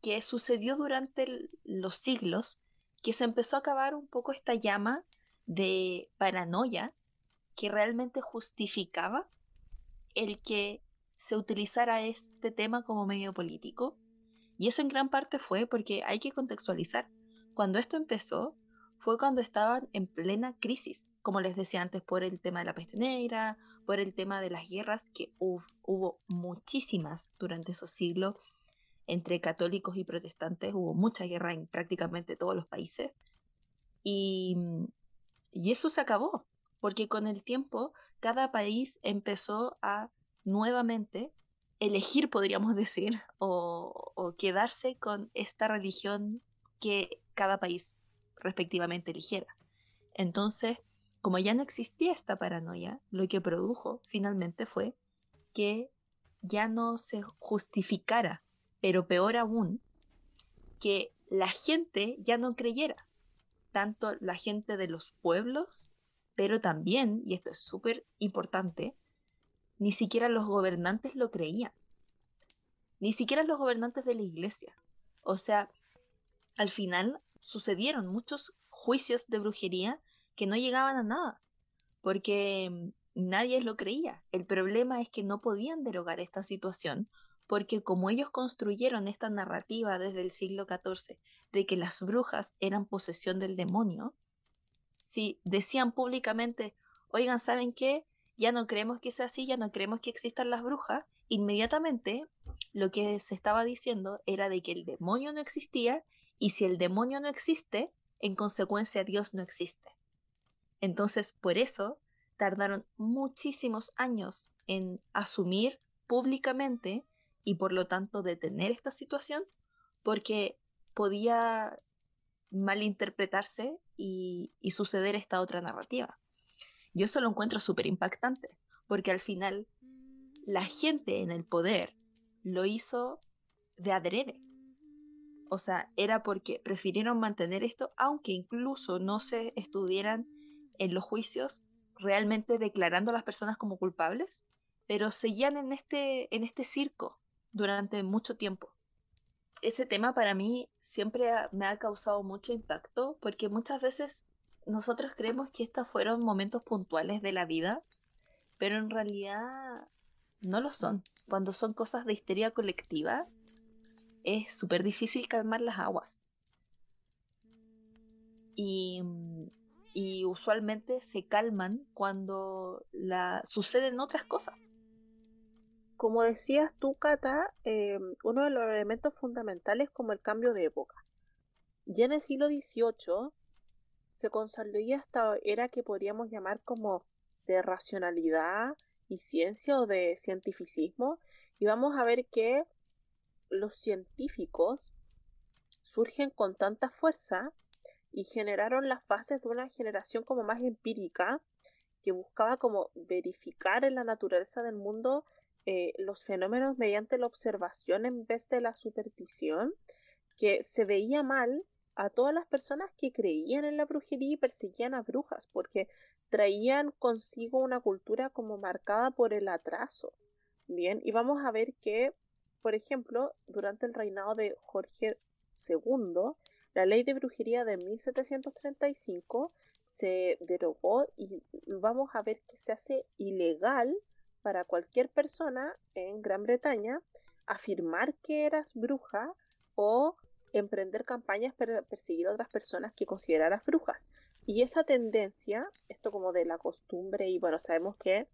que sucedió durante los siglos que se empezó a acabar un poco esta llama de paranoia que realmente justificaba el que se utilizara este tema como medio político. Y eso en gran parte fue porque hay que contextualizar. Cuando esto empezó, fue cuando estaban en plena crisis, como les decía antes, por el tema de la peste negra, por el tema de las guerras, que hubo, muchísimas durante esos siglos entre católicos y protestantes, hubo mucha guerra en prácticamente todos los países. Y, y eso se acabó, porque con el tiempo cada país empezó a nuevamente elegir, podríamos decir, o, quedarse con esta religión que cada país respectivamente eligiera. Entonces, como ya no existía esta paranoia, lo que produjo finalmente fue que ya no se justificara, pero peor aún, que la gente ya no creyera, tanto la gente de los pueblos, pero también, y esto es súper importante, ni siquiera los gobernantes lo creían, ni siquiera los gobernantes de la iglesia. O sea, al final sucedieron muchos juicios de brujería que no llegaban a nada, porque mm, nadie lo creía. El problema es que no podían derogar esta situación, porque como ellos construyeron esta narrativa desde el siglo XIV de que las brujas eran posesión del demonio, si decían públicamente, oigan, ¿saben qué? Ya no creemos que sea así, ya no creemos que existan las brujas, inmediatamente lo que se estaba diciendo era de que el demonio no existía y si el demonio no existe, en consecuencia Dios no existe. Entonces, por eso tardaron muchísimos años en asumir públicamente y por lo tanto detener esta situación, porque podía malinterpretarse y, y suceder esta otra narrativa. Yo eso lo encuentro súper impactante, porque al final la gente en el poder lo hizo de adrede. O sea, era porque prefirieron mantener esto, aunque incluso no se estuvieran en los juicios realmente declarando a las personas como culpables, pero seguían en este, en este circo durante mucho tiempo. Ese tema para mí siempre me ha causado mucho impacto porque muchas veces nosotros creemos que estos fueron momentos puntuales de la vida, pero en realidad no lo son. Cuando son cosas de histeria colectiva, es súper difícil calmar las aguas. Y, y, usualmente se calman cuando la, suceden otras cosas. Como decías tú, Cata, eh, uno de los elementos fundamentales como el cambio de época. Ya en el siglo XVIII se consolidó esta era que podríamos llamar como de racionalidad y ciencia o de cientificismo. Y vamos a ver que los científicos surgen con tanta fuerza y generaron las fases de una generación como más empírica que buscaba como verificar en la naturaleza del mundo eh, los fenómenos mediante la observación en vez de la superstición, que se veía mal a todas las personas que creían en la brujería y perseguían a brujas, porque traían consigo una cultura como marcada por el atraso. Bien, y vamos a ver que por ejemplo, durante el reinado de Jorge II, la ley de brujería de 1735 se derogó y vamos a ver que se hace ilegal para cualquier persona en Gran Bretaña afirmar que eras bruja o emprender campañas para perseguir a otras personas que consideraras brujas. Y esa tendencia, esto como de la costumbre, y bueno, sabemos que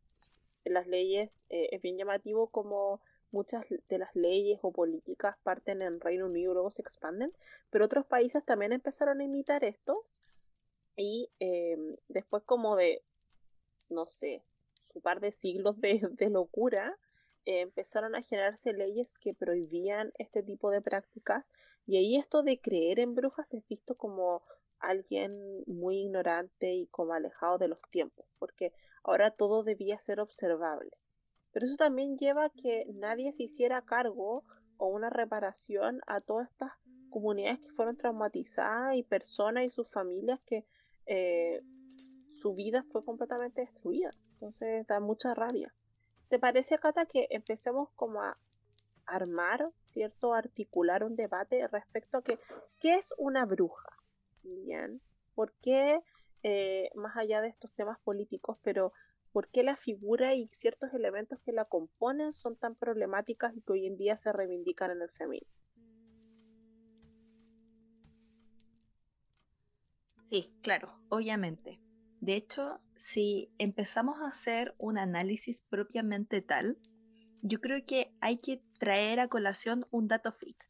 las leyes eh, es bien llamativo como muchas de las leyes o políticas parten en Reino Unido y luego se expanden, pero otros países también empezaron a imitar esto y em, después como de, no sé, su par de siglos de, locura, eh, empezaron a generarse leyes que prohibían este tipo de prácticas y ahí esto de creer en brujas es visto como alguien muy ignorante y como alejado de los tiempos, porque ahora todo debía ser observable. Pero eso también lleva a que nadie se hiciera cargo o una reparación a todas estas comunidades que fueron traumatizadas y personas y sus familias que eh, su vida fue completamente destruida. Entonces da mucha rabia. ¿Te parece, Cata, que empecemos como a armar, ¿cierto? Articular un debate respecto a que, ¿qué es una bruja? Bien. ¿Por qué, eh, más allá de estos temas políticos, pero por qué la figura y ciertos elementos que la componen son tan problemáticas y que hoy en día se reivindican en el feminismo? Sí, claro, obviamente. De hecho, si empezamos a hacer un análisis propiamente tal, yo creo que hay que traer a colación un dato freak.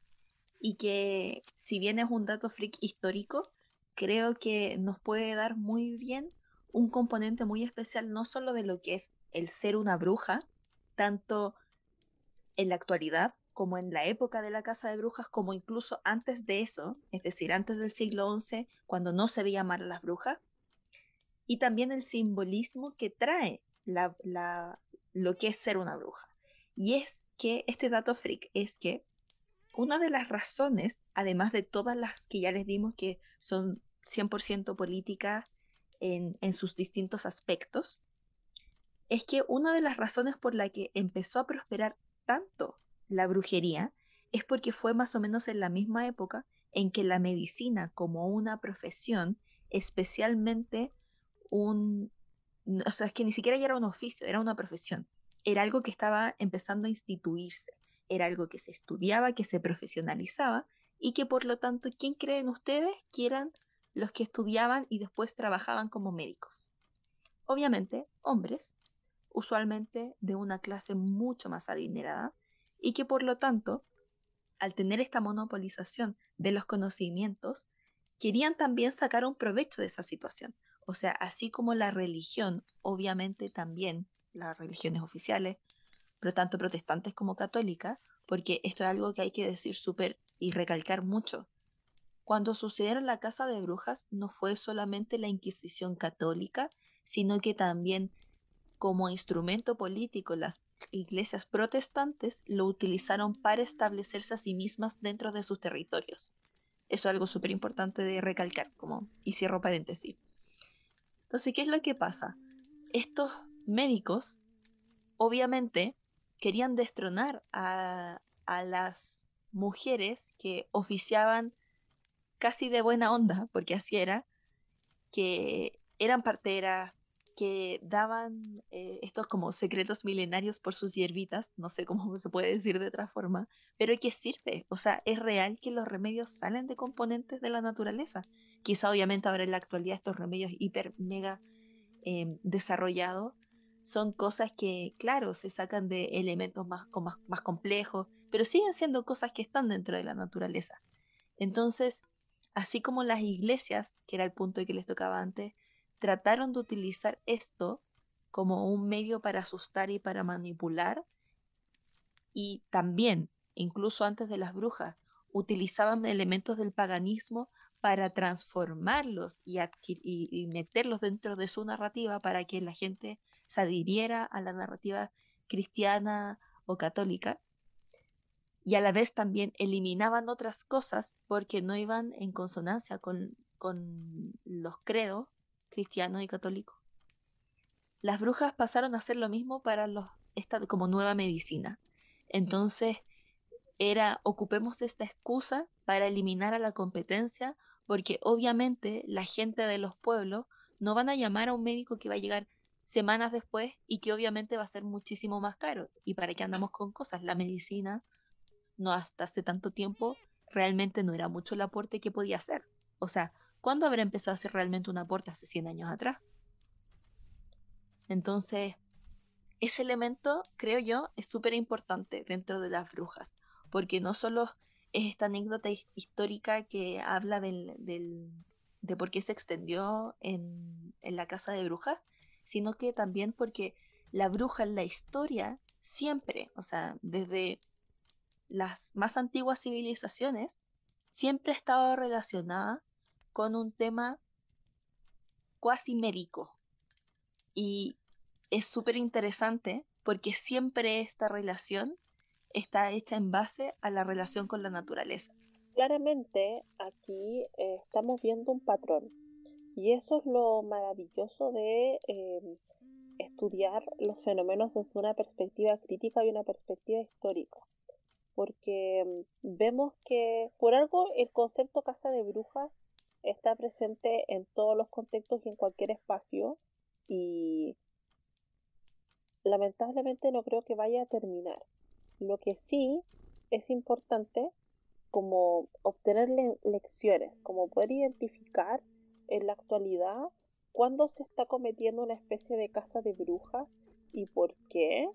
Y que si bien es un dato freak histórico, creo que nos puede dar muy bien un componente muy especial no solo de lo que es el ser una bruja, tanto en la actualidad como en la época de la casa de brujas, como incluso antes de eso, es decir, antes del siglo XI, cuando no se veía mal a las brujas, y también el simbolismo que trae la, lo que es ser una bruja. Y es que este dato freak es que una de las razones, además de todas las que ya les dimos que son 100% políticas en, en sus distintos aspectos, es que una de las razones por la que empezó a prosperar tanto la brujería es porque fue más o menos en la misma época en que la medicina como una profesión, especialmente un... O sea, es que ni siquiera ya era un oficio, era una profesión. Era algo que estaba empezando a instituirse. Era algo que se estudiaba, que se profesionalizaba y que por lo tanto, ¿quién creen ustedes que eran los que estudiaban y después trabajaban como médicos? Obviamente, hombres, usualmente de una clase mucho más adinerada, y que por lo tanto, al tener esta monopolización de los conocimientos, querían también sacar un provecho de esa situación. O sea, así como la religión, obviamente también las religiones oficiales, pero tanto protestantes como católicas, porque esto es algo que hay que decir súper y recalcar mucho. Cuando sucedieron la casa de brujas no fue solamente la Inquisición católica, sino que también como instrumento político las iglesias protestantes lo utilizaron para establecerse a sí mismas dentro de sus territorios. Eso es algo súper importante de recalcar, como, y cierro paréntesis. Entonces, ¿qué es lo que pasa? Estos médicos, obviamente, querían destronar a, a las mujeres que oficiaban casi de buena onda, porque así era, que eran parteras, que daban eh, estos como secretos milenarios por sus hierbitas, no sé cómo se puede decir de otra forma, pero que sirve, o sea, es real que los remedios salen de componentes de la naturaleza. Quizá obviamente ahora en la actualidad estos remedios hiper mega em, desarrollados son cosas que, claro, se sacan de elementos más, más, más complejos, pero siguen siendo cosas que están dentro de la naturaleza. Entonces, así como las iglesias, que era el punto que les tocaba antes, trataron de utilizar esto como un medio para asustar y para manipular. Y también, incluso antes de las brujas, utilizaban elementos del paganismo para transformarlos y, meterlos dentro de su narrativa para que la gente se adhiriera a la narrativa cristiana o católica. Y a la vez también eliminaban otras cosas porque no iban en consonancia con, los credos cristiano y católico. Las brujas pasaron a hacer lo mismo para los como nueva medicina. Entonces era ocupemos esta excusa para eliminar a la competencia porque obviamente la gente de los pueblos no van a llamar a un médico que va a llegar semanas después y que obviamente va a ser muchísimo más caro. ¿Y para qué andamos con cosas? La medicina no hasta hace tanto tiempo realmente no era mucho el aporte que podía hacer. O sea, ¿Cuándo habrá empezado a hacer realmente un aporte hace 100 años atrás? Entonces, ese elemento, creo yo, es súper importante dentro de las brujas, porque no solo es esta anécdota histórica que habla del, de por qué se extendió en, en la casa de brujas, sino que también porque la bruja en la historia siempre, o sea, desde las más antiguas civilizaciones, siempre ha estado relacionada con un tema cuasi médico. Y es súper interesante porque siempre esta relación está hecha en base a la relación con la naturaleza. Claramente aquí eh, estamos viendo un patrón y eso es lo maravilloso de em, estudiar los fenómenos desde una perspectiva crítica y una perspectiva histórica. Porque em, vemos que por algo el concepto casa de brujas está presente en todos los contextos y en cualquier espacio y lamentablemente no creo que vaya a terminar. Lo que sí es importante como obtener lecciones, como poder identificar en la actualidad cuándo se está cometiendo una especie de casa de brujas y por qué,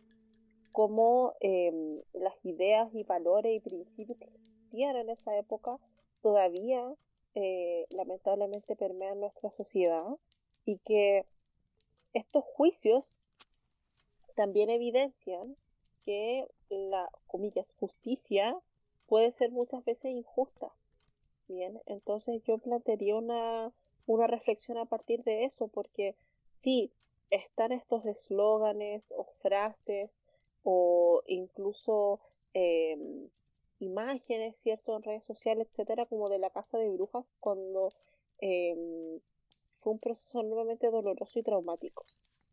cómo em, las ideas y valores y principios que existían en esa época todavía eh, lamentablemente permean nuestra sociedad y que estos juicios también evidencian que la, comillas, justicia puede ser muchas veces injusta. Bien, entonces yo plantearía una, una reflexión a partir de eso, porque sí, están estos eslóganes o frases o incluso em, imágenes, ¿cierto?, en redes sociales, etcétera, como de la casa de brujas, cuando em, fue un proceso enormemente doloroso y traumático.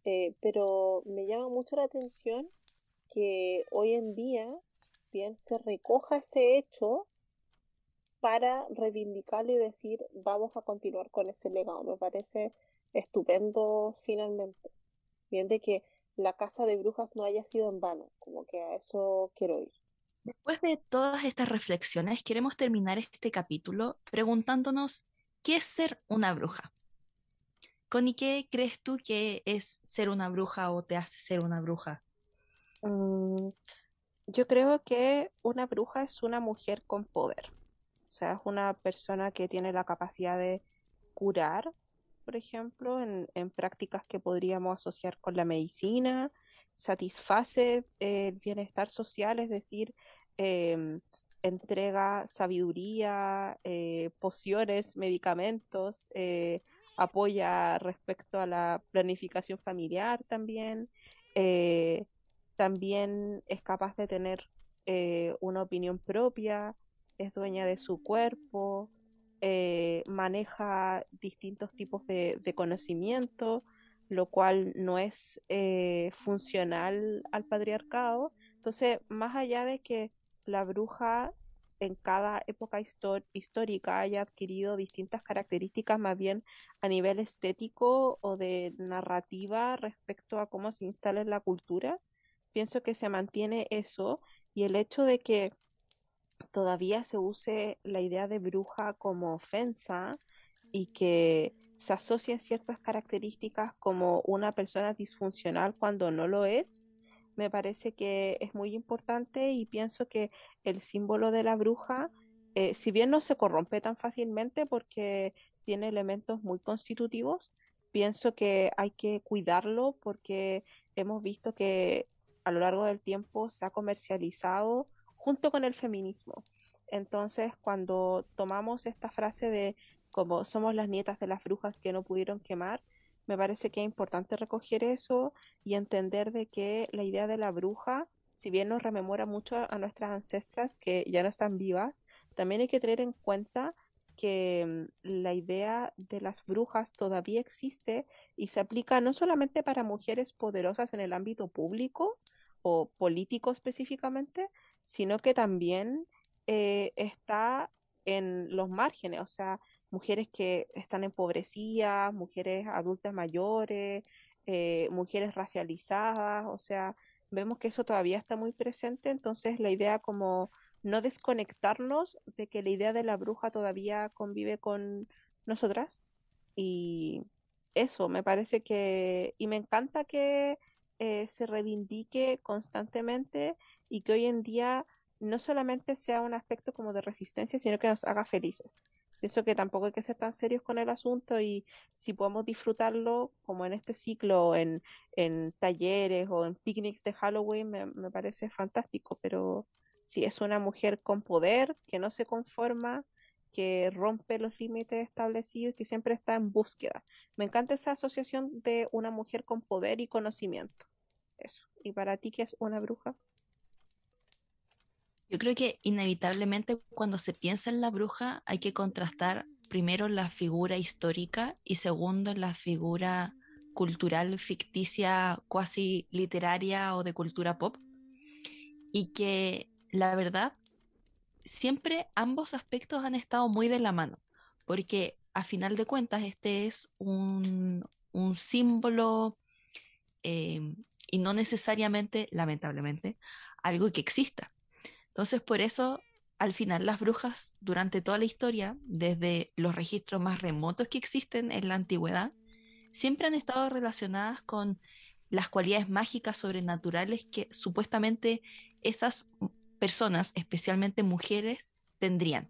Eh, pero me llama mucho la atención que hoy en día bien se recoja ese hecho para reivindicarlo y decir vamos a continuar con ese legado. Me parece estupendo finalmente. Bien de que la casa de brujas no haya sido en vano, como que a eso quiero ir. Después de todas estas reflexiones, queremos terminar este capítulo preguntándonos qué es ser una bruja. Connie, ¿qué crees tú que es ser una bruja o te hace ser una bruja? Mm, yo creo que una bruja es una mujer con poder. O sea, es una persona que tiene la capacidad de curar, por ejemplo, en, prácticas que podríamos asociar con la medicina, satisface eh, el bienestar social, es decir, em, entrega sabiduría, eh, pociones, medicamentos, eh, apoya respecto a la planificación familiar también también es capaz de tener eh, una opinión propia, es dueña de su cuerpo, eh, maneja distintos tipos de, conocimiento, lo cual no es eh, funcional al patriarcado. Entonces, más allá de que la bruja en cada época histórica haya adquirido distintas características más bien a nivel estético o de narrativa respecto a cómo se instala en la cultura, pienso que se mantiene eso y el hecho de que todavía se use la idea de bruja como ofensa y que se asocien ciertas características como una persona disfuncional cuando no lo es, me parece que es muy importante y pienso que el símbolo de la bruja, eh, si bien no se corrompe tan fácilmente porque tiene elementos muy constitutivos, pienso que hay que cuidarlo porque hemos visto que a lo largo del tiempo se ha comercializado junto con el feminismo. Entonces, cuando tomamos esta frase de como somos las nietas de las brujas que no pudieron quemar, me parece que es importante recoger eso y entender de que la idea de la bruja, si bien nos rememora mucho a nuestras ancestras que ya no están vivas, también hay que tener en cuenta que mm, la idea de las brujas todavía existe y se aplica no solamente para mujeres poderosas en el ámbito público o político específicamente, sino que también eh, está en los márgenes, o sea, mujeres que están empobrecidas, mujeres adultas mayores, eh, mujeres racializadas, o sea, vemos que eso todavía está muy presente, entonces la idea como no desconectarnos de que la idea de la bruja todavía convive con nosotras. Y eso, me parece que, y me encanta que eh, se reivindique constantemente y que hoy en día no solamente sea un aspecto como de resistencia, sino que nos haga felices. Pienso que tampoco hay que ser tan serios con el asunto y si podemos disfrutarlo como en este ciclo, en, en talleres o en picnics de Halloween, me, me parece fantástico, pero si es una mujer con poder, que no se conforma que rompe los límites establecidos y que siempre está en búsqueda. Me encanta esa asociación de una mujer con poder y conocimiento. Eso. ¿Y para ti qué es una bruja? Yo creo que inevitablemente cuando se piensa en la bruja hay que contrastar primero la figura histórica y segundo la figura cultural ficticia, cuasi literaria o de cultura pop. Y que la verdad, siempre ambos aspectos han estado muy de la mano, porque a final de cuentas este es un, símbolo eh, y no necesariamente, lamentablemente, algo que exista. Entonces, por eso, al final, las brujas, durante toda la historia, desde los registros más remotos que existen en la antigüedad, siempre han estado relacionadas con las cualidades mágicas sobrenaturales que supuestamente esas personas, especialmente mujeres, tendrían.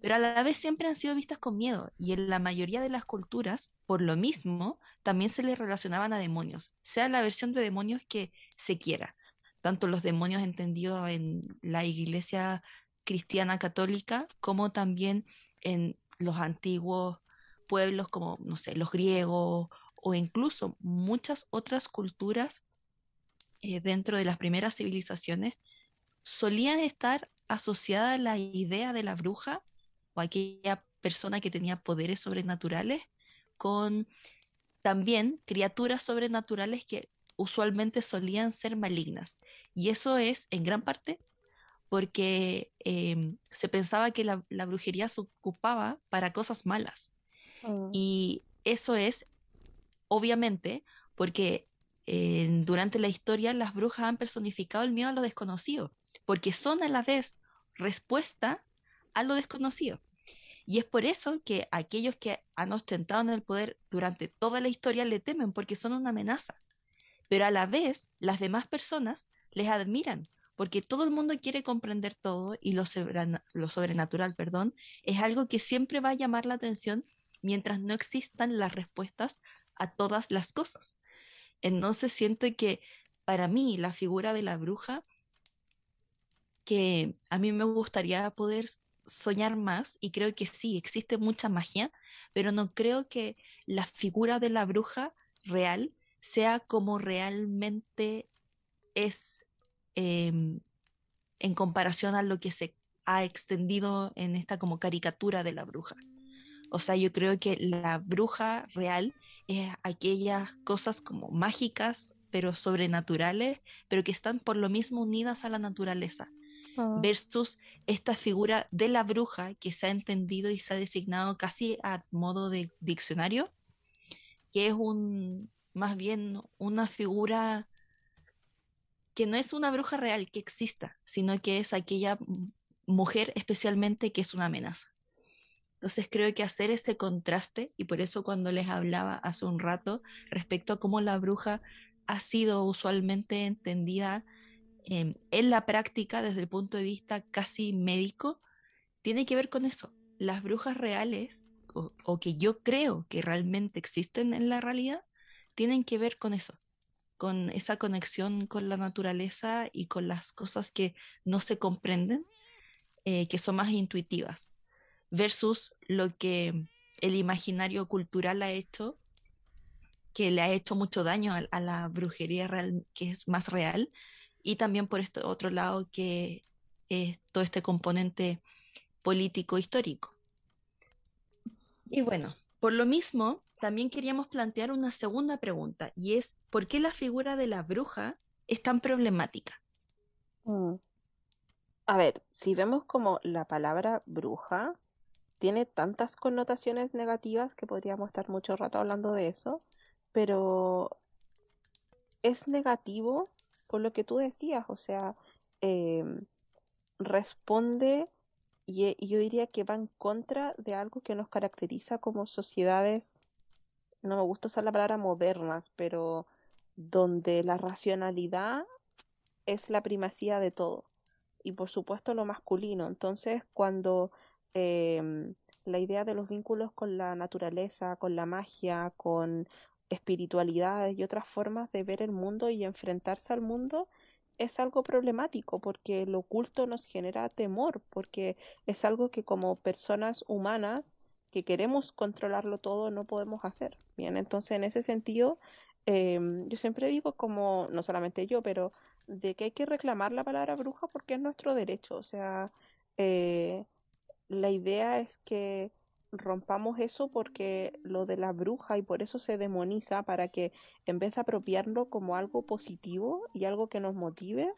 Pero a la vez siempre han sido vistas con miedo y en la mayoría de las culturas, por lo mismo, también se les relacionaban a demonios, sea la versión de demonios que se quiera, tanto los demonios entendidos en la iglesia cristiana católica como también en los antiguos pueblos como, no sé, los griegos o incluso muchas otras culturas eh, dentro de las primeras civilizaciones solían estar asociadas a la idea de la bruja o aquella persona que tenía poderes sobrenaturales con también criaturas sobrenaturales que usualmente solían ser malignas. Y eso es en gran parte porque em, se pensaba que la, brujería se ocupaba para cosas malas. Mm. Y eso es, obviamente, porque durante la historia las brujas han personificado el miedo a lo desconocido, porque son a la vez respuesta a lo desconocido. Y es por eso que aquellos que han ostentado en el poder durante toda la historia le temen, porque son una amenaza. Pero a la vez, las demás personas les admiran, porque todo el mundo quiere comprender todo y lo, lo sobrenatural, perdón, es algo que siempre va a llamar la atención mientras no existan las respuestas a todas las cosas. Entonces siento que para mí la figura de la bruja, que a mí me gustaría poder soñar más y creo que sí, existe mucha magia, pero no creo que la figura de la bruja real sea como realmente es em, en comparación a lo que se ha extendido en esta como caricatura de la bruja. O sea, yo creo que la bruja real es aquellas cosas como mágicas, pero sobrenaturales, pero que están por lo mismo unidas a la naturaleza. Ah. Versus esta figura de la bruja que se ha entendido y se ha designado casi a modo de diccionario, que es un más bien una figura que no es una bruja real que exista, sino que es aquella mujer especialmente que es una amenaza. Entonces creo que hacer ese contraste, y por eso cuando les hablaba hace un rato respecto a cómo la bruja ha sido usualmente entendida em, en la práctica desde el punto de vista casi médico, tiene que ver con eso. Las brujas reales, o, o que yo creo que realmente existen en la realidad, tienen que ver con eso, con esa conexión con la naturaleza y con las cosas que no se comprenden, eh, que son más intuitivas versus lo que el imaginario cultural ha hecho, que le ha hecho mucho daño a, la brujería real, que es más real, y también por este otro lado que es todo este componente político histórico. Y bueno, por lo mismo, también queríamos plantear una segunda pregunta, y es, ¿por qué la figura de la bruja es tan problemática? Mm. A ver, si vemos como la palabra bruja tiene tantas connotaciones negativas que podríamos estar mucho rato hablando de eso, pero es negativo por lo que tú decías, o sea, em, responde y, yo diría que va en contra de algo que nos caracteriza como sociedades, no me gusta usar la palabra modernas, pero donde la racionalidad es la primacía de todo y por supuesto lo masculino. Entonces, cuando Em, la idea de los vínculos con la naturaleza, con la magia, con espiritualidades y otras formas de ver el mundo y enfrentarse al mundo, es algo problemático porque lo oculto nos genera temor, porque es algo que como personas humanas que queremos controlarlo todo no podemos hacer. Bien, entonces en ese sentido, em, yo siempre digo como, no solamente yo, pero de que hay que reclamar la palabra bruja porque es nuestro derecho. O sea, eh, la idea es que rompamos eso porque lo de la bruja y por eso se demoniza para que en vez de apropiarlo como algo positivo y algo que nos motive,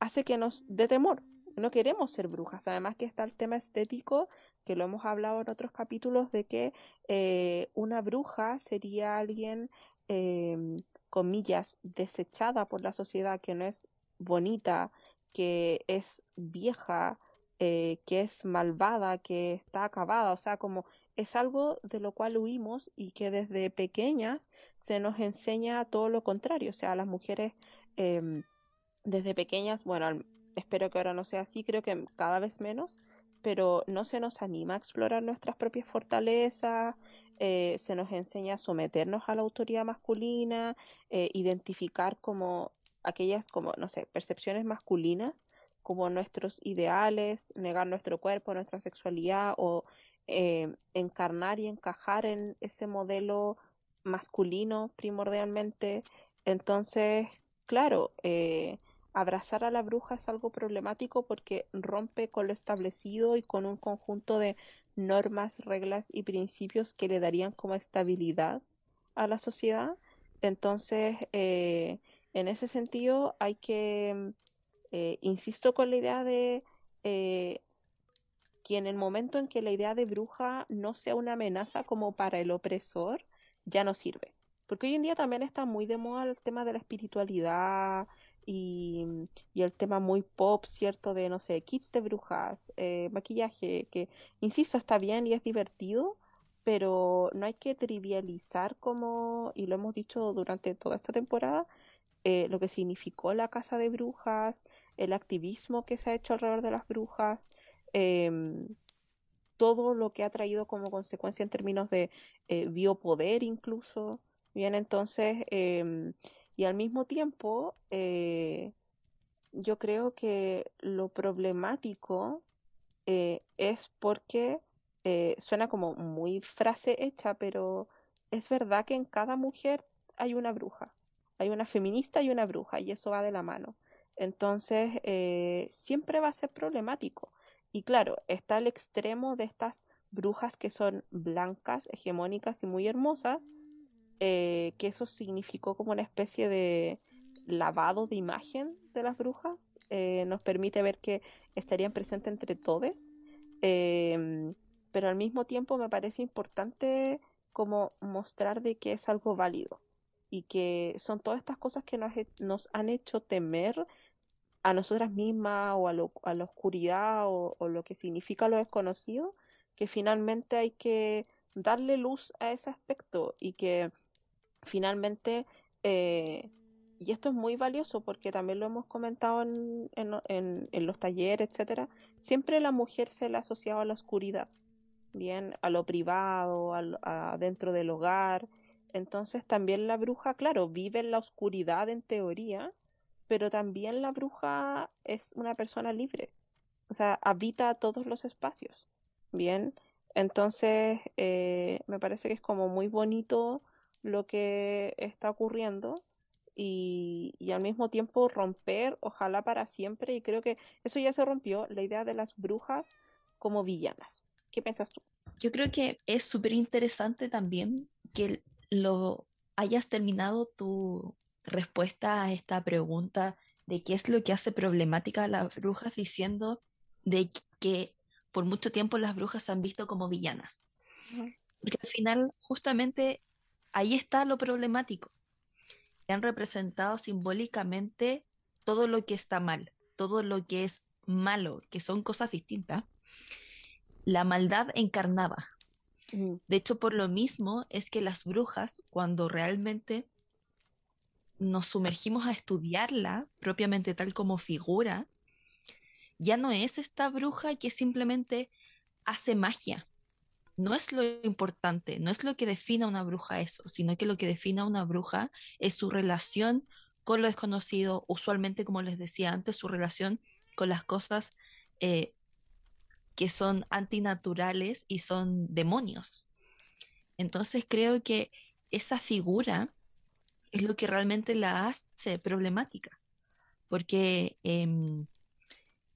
hace que nos dé temor. No queremos ser brujas. Además que está el tema estético, que lo hemos hablado en otros capítulos, de que eh, una bruja sería alguien, em, comillas, desechada por la sociedad, que no es bonita, que es vieja, eh, que es malvada, que está acabada, o sea, como es algo de lo cual huimos y que desde pequeñas se nos enseña todo lo contrario, o sea, las mujeres em, desde pequeñas, bueno, espero que ahora no sea así, creo que cada vez menos, pero no se nos anima a explorar nuestras propias fortalezas, eh, se nos enseña a someternos a la autoridad masculina, eh, identificar como aquellas como, no sé, percepciones masculinas como nuestros ideales, negar nuestro cuerpo, nuestra sexualidad o eh, encarnar y encajar en ese modelo masculino primordialmente. Entonces, claro, eh, abrazar a la bruja es algo problemático porque rompe con lo establecido y con un conjunto de normas, reglas y principios que le darían como estabilidad a la sociedad. Entonces, eh, en ese sentido, hay que eh, insisto con la idea de eh, que en el momento en que la idea de bruja no sea una amenaza como para el opresor, ya no sirve. Porque hoy en día también está muy de moda el tema de la espiritualidad y, el tema muy pop, ¿cierto? De, no sé, kits de brujas, eh, maquillaje, que, insisto, está bien y es divertido, pero no hay que trivializar como, y lo hemos dicho durante toda esta temporada, eh, lo que significó la casa de brujas, el activismo que se ha hecho alrededor de las brujas, em, todo lo que ha traído como consecuencia en términos de eh, biopoder incluso. Bien, entonces, em, y al mismo tiempo, eh, yo creo que lo problemático es porque suena como muy frase hecha, pero es verdad que en cada mujer hay una bruja hay una feminista y una bruja, y eso va de la mano. Entonces, eh, siempre va a ser problemático. Y claro, está el extremo de estas brujas que son blancas, hegemónicas y muy hermosas, eh, que eso significó como una especie de lavado de imagen de las brujas. Eh, nos permite ver que estarían presentes entre todos. Em, pero al mismo tiempo me parece importante como mostrar de que es algo válido y que son todas estas cosas que nos, han hecho temer a nosotras mismas o a, a la oscuridad o, lo que significa lo desconocido, que finalmente hay que darle luz a ese aspecto y que finalmente, eh, y esto es muy valioso porque también lo hemos comentado en, los talleres, etcétera, siempre la mujer se le ha asociado a la oscuridad, bien, a lo privado, a dentro del hogar, entonces también la bruja, claro, vive en la oscuridad en teoría, pero también la bruja es una persona libre, o sea, habita todos los espacios. Bien, entonces eh, me parece que es como muy bonito lo que está ocurriendo y, y, al mismo tiempo romper, ojalá para siempre, y creo que eso ya se rompió, la idea de las brujas como villanas. ¿Qué piensas tú? Yo creo que es súper interesante también que lo hayas terminado tu respuesta a esta pregunta de qué es lo que hace problemática a las brujas diciendo de que por mucho tiempo las brujas se han visto como villanas. Porque al final justamente ahí está lo problemático. Han representado simbólicamente todo lo que está mal, todo lo que es malo, que son cosas distintas. La maldad encarnada, de hecho, por lo mismo es que las brujas, cuando realmente nos sumergimos a estudiarla propiamente tal como figura, ya no es esta bruja que simplemente hace magia. No es lo importante, no es lo que define a una bruja eso, sino que lo que define a una bruja es su relación con lo desconocido, usualmente, como les decía antes, su relación con las cosas eh, que son antinaturales y son demonios. Entonces creo que esa figura es lo que realmente la hace problemática, porque em,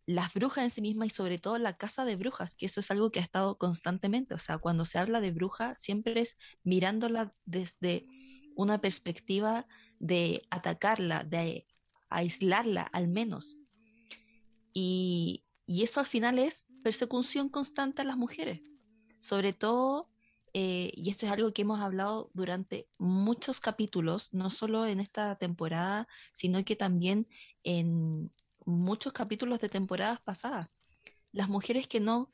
las brujas en sí mismas y sobre todo la casa de brujas, que eso es algo que ha estado constantemente, o sea, cuando se habla de bruja siempre es mirándola desde una perspectiva de atacarla, de aislarla al menos. Y, y eso al final es persecución constante a las mujeres, sobre todo, eh, y esto es algo que hemos hablado durante muchos capítulos, no solo en esta temporada, sino que también en muchos capítulos de temporadas pasadas. Las mujeres que no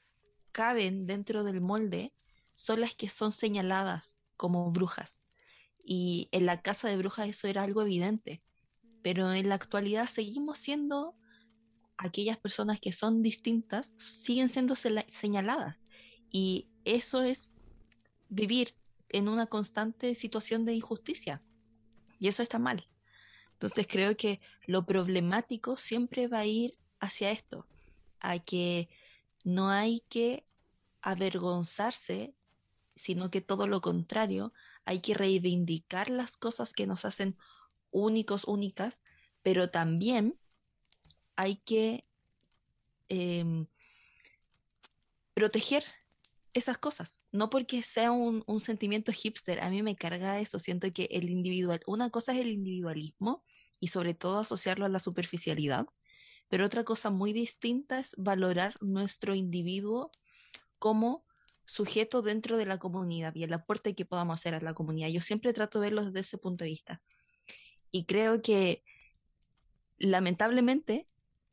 caben dentro del molde son las que son señaladas como brujas. Y en la casa de brujas eso era algo evidente. Pero en la actualidad seguimos siendo aquellas personas que son distintas, siguen siendo señaladas. Y eso es vivir en una constante situación de injusticia. Y eso está mal. Entonces creo que lo problemático siempre va a ir hacia esto, a que no hay que avergonzarse, sino que todo lo contrario, hay que reivindicar las cosas que nos hacen únicos, únicas, pero también hay que em, proteger esas cosas, no porque sea un, sentimiento hipster, a mí me carga eso, siento que el individual, una cosa es el individualismo y sobre todo asociarlo a la superficialidad, pero otra cosa muy distinta es valorar nuestro individuo como sujeto dentro de la comunidad y el aporte que podamos hacer a la comunidad. Yo siempre trato de verlo desde ese punto de vista. Y creo que lamentablemente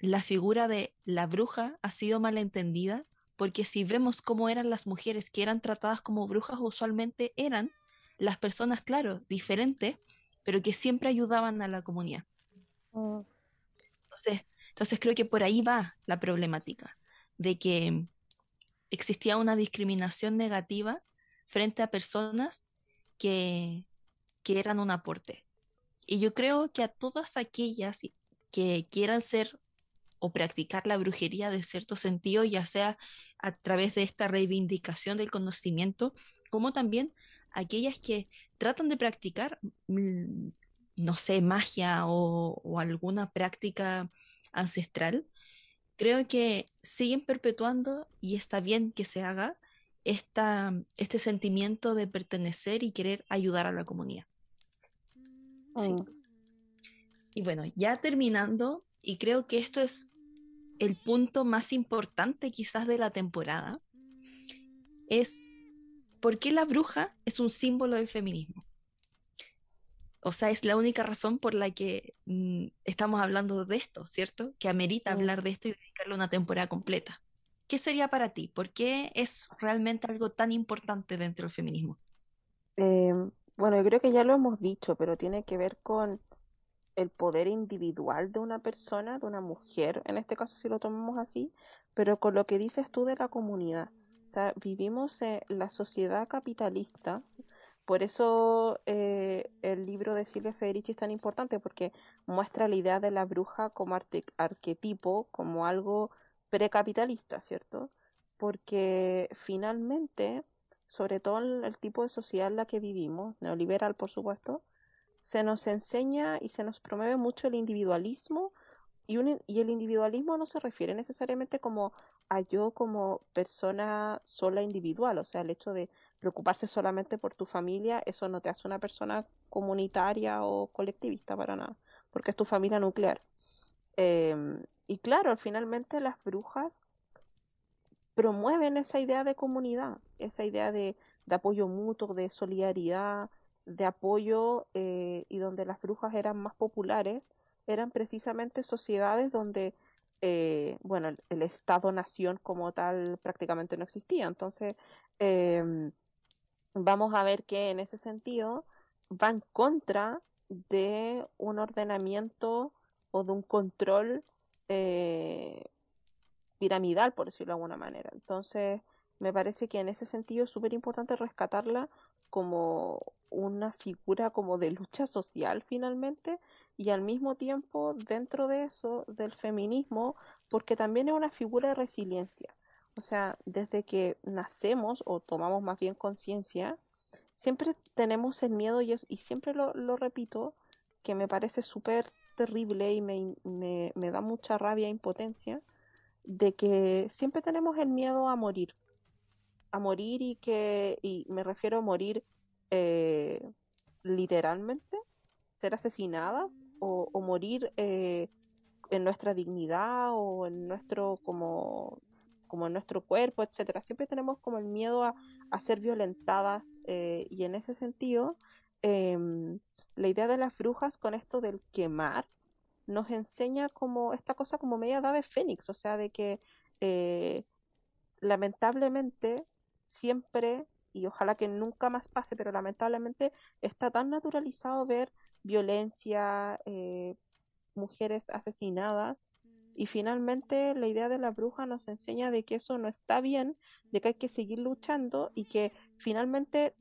la figura de la bruja ha sido malentendida porque si vemos cómo eran las mujeres que eran tratadas como brujas, usualmente eran las personas, claro, diferentes, pero que siempre ayudaban a la comunidad. Mm. Entonces, entonces creo que por ahí va la problemática, de que existía una discriminación negativa frente a personas que, que eran un aporte. Y yo creo que a todas aquellas que quieran ser o practicar la brujería de cierto sentido, ya sea a través de esta reivindicación del conocimiento, como también aquellas que tratan de practicar, mm, no sé, magia o, alguna práctica ancestral, creo que siguen perpetuando y está bien que se haga esta, este sentimiento de pertenecer y querer ayudar a la comunidad. Oh. Y bueno, ya terminando, y creo que esto es el punto más importante quizás de la temporada es por qué la bruja es un símbolo del feminismo. O sea, es la única razón por la que mm, estamos hablando de esto, ¿cierto? Que amerita hablar de esto y dedicarle una temporada completa. ¿Qué sería para ti? ¿Por qué es realmente algo tan importante dentro del feminismo? Em, bueno, yo creo que ya lo hemos dicho, pero tiene que ver con el poder individual de una persona, de una mujer, en este caso si lo tomamos así, pero con lo que dices tú de la comunidad. O sea, vivimos en la sociedad capitalista, por eso eh, el libro de Silvia Federici es tan importante, porque muestra la idea de la bruja como arquetipo, como algo precapitalista, ¿cierto? Porque finalmente, sobre todo el tipo de sociedad en la que vivimos, neoliberal por supuesto, se nos enseña y se nos promueve mucho el individualismo y, y el individualismo no se refiere necesariamente como a yo como persona sola individual, o sea, el hecho de preocuparse solamente por tu familia, eso no te hace una persona comunitaria o colectivista para nada, porque es tu familia nuclear. Em, y claro, finalmente las brujas promueven esa idea de comunidad, esa idea de, de apoyo mutuo, de solidaridad, de apoyo eh, y donde las brujas eran más populares eran precisamente sociedades donde, eh, bueno, el, Estado-nación como tal prácticamente no existía. Entonces, em, vamos a ver que en ese sentido va en contra de un ordenamiento o de un control eh, piramidal, por decirlo de alguna manera. Entonces, me parece que en ese sentido es súper importante rescatarla como una figura como de lucha social finalmente y al mismo tiempo dentro de eso del feminismo porque también es una figura de resiliencia. O sea, desde que nacemos o tomamos más bien conciencia, siempre tenemos el miedo y, y siempre lo, repito, que me parece súper terrible y me, me, me da mucha rabia e impotencia, de que siempre tenemos el miedo a morir. A morir y que, y me refiero a morir eh, literalmente, ser asesinadas o, o morir eh, en nuestra dignidad o en nuestro como como en nuestro cuerpo, etcétera. Siempre tenemos como el miedo a, a ser violentadas eh, y en ese sentido eh, la idea de las brujas con esto del quemar nos enseña como esta cosa como media de ave fénix, o sea, de que lamentablemente siempre, y ojalá que nunca más pase, pero lamentablemente está tan naturalizado ver violencia, eh, mujeres asesinadas, y finalmente la idea de la bruja nos enseña de que eso no está bien, de que hay que seguir luchando y que finalmente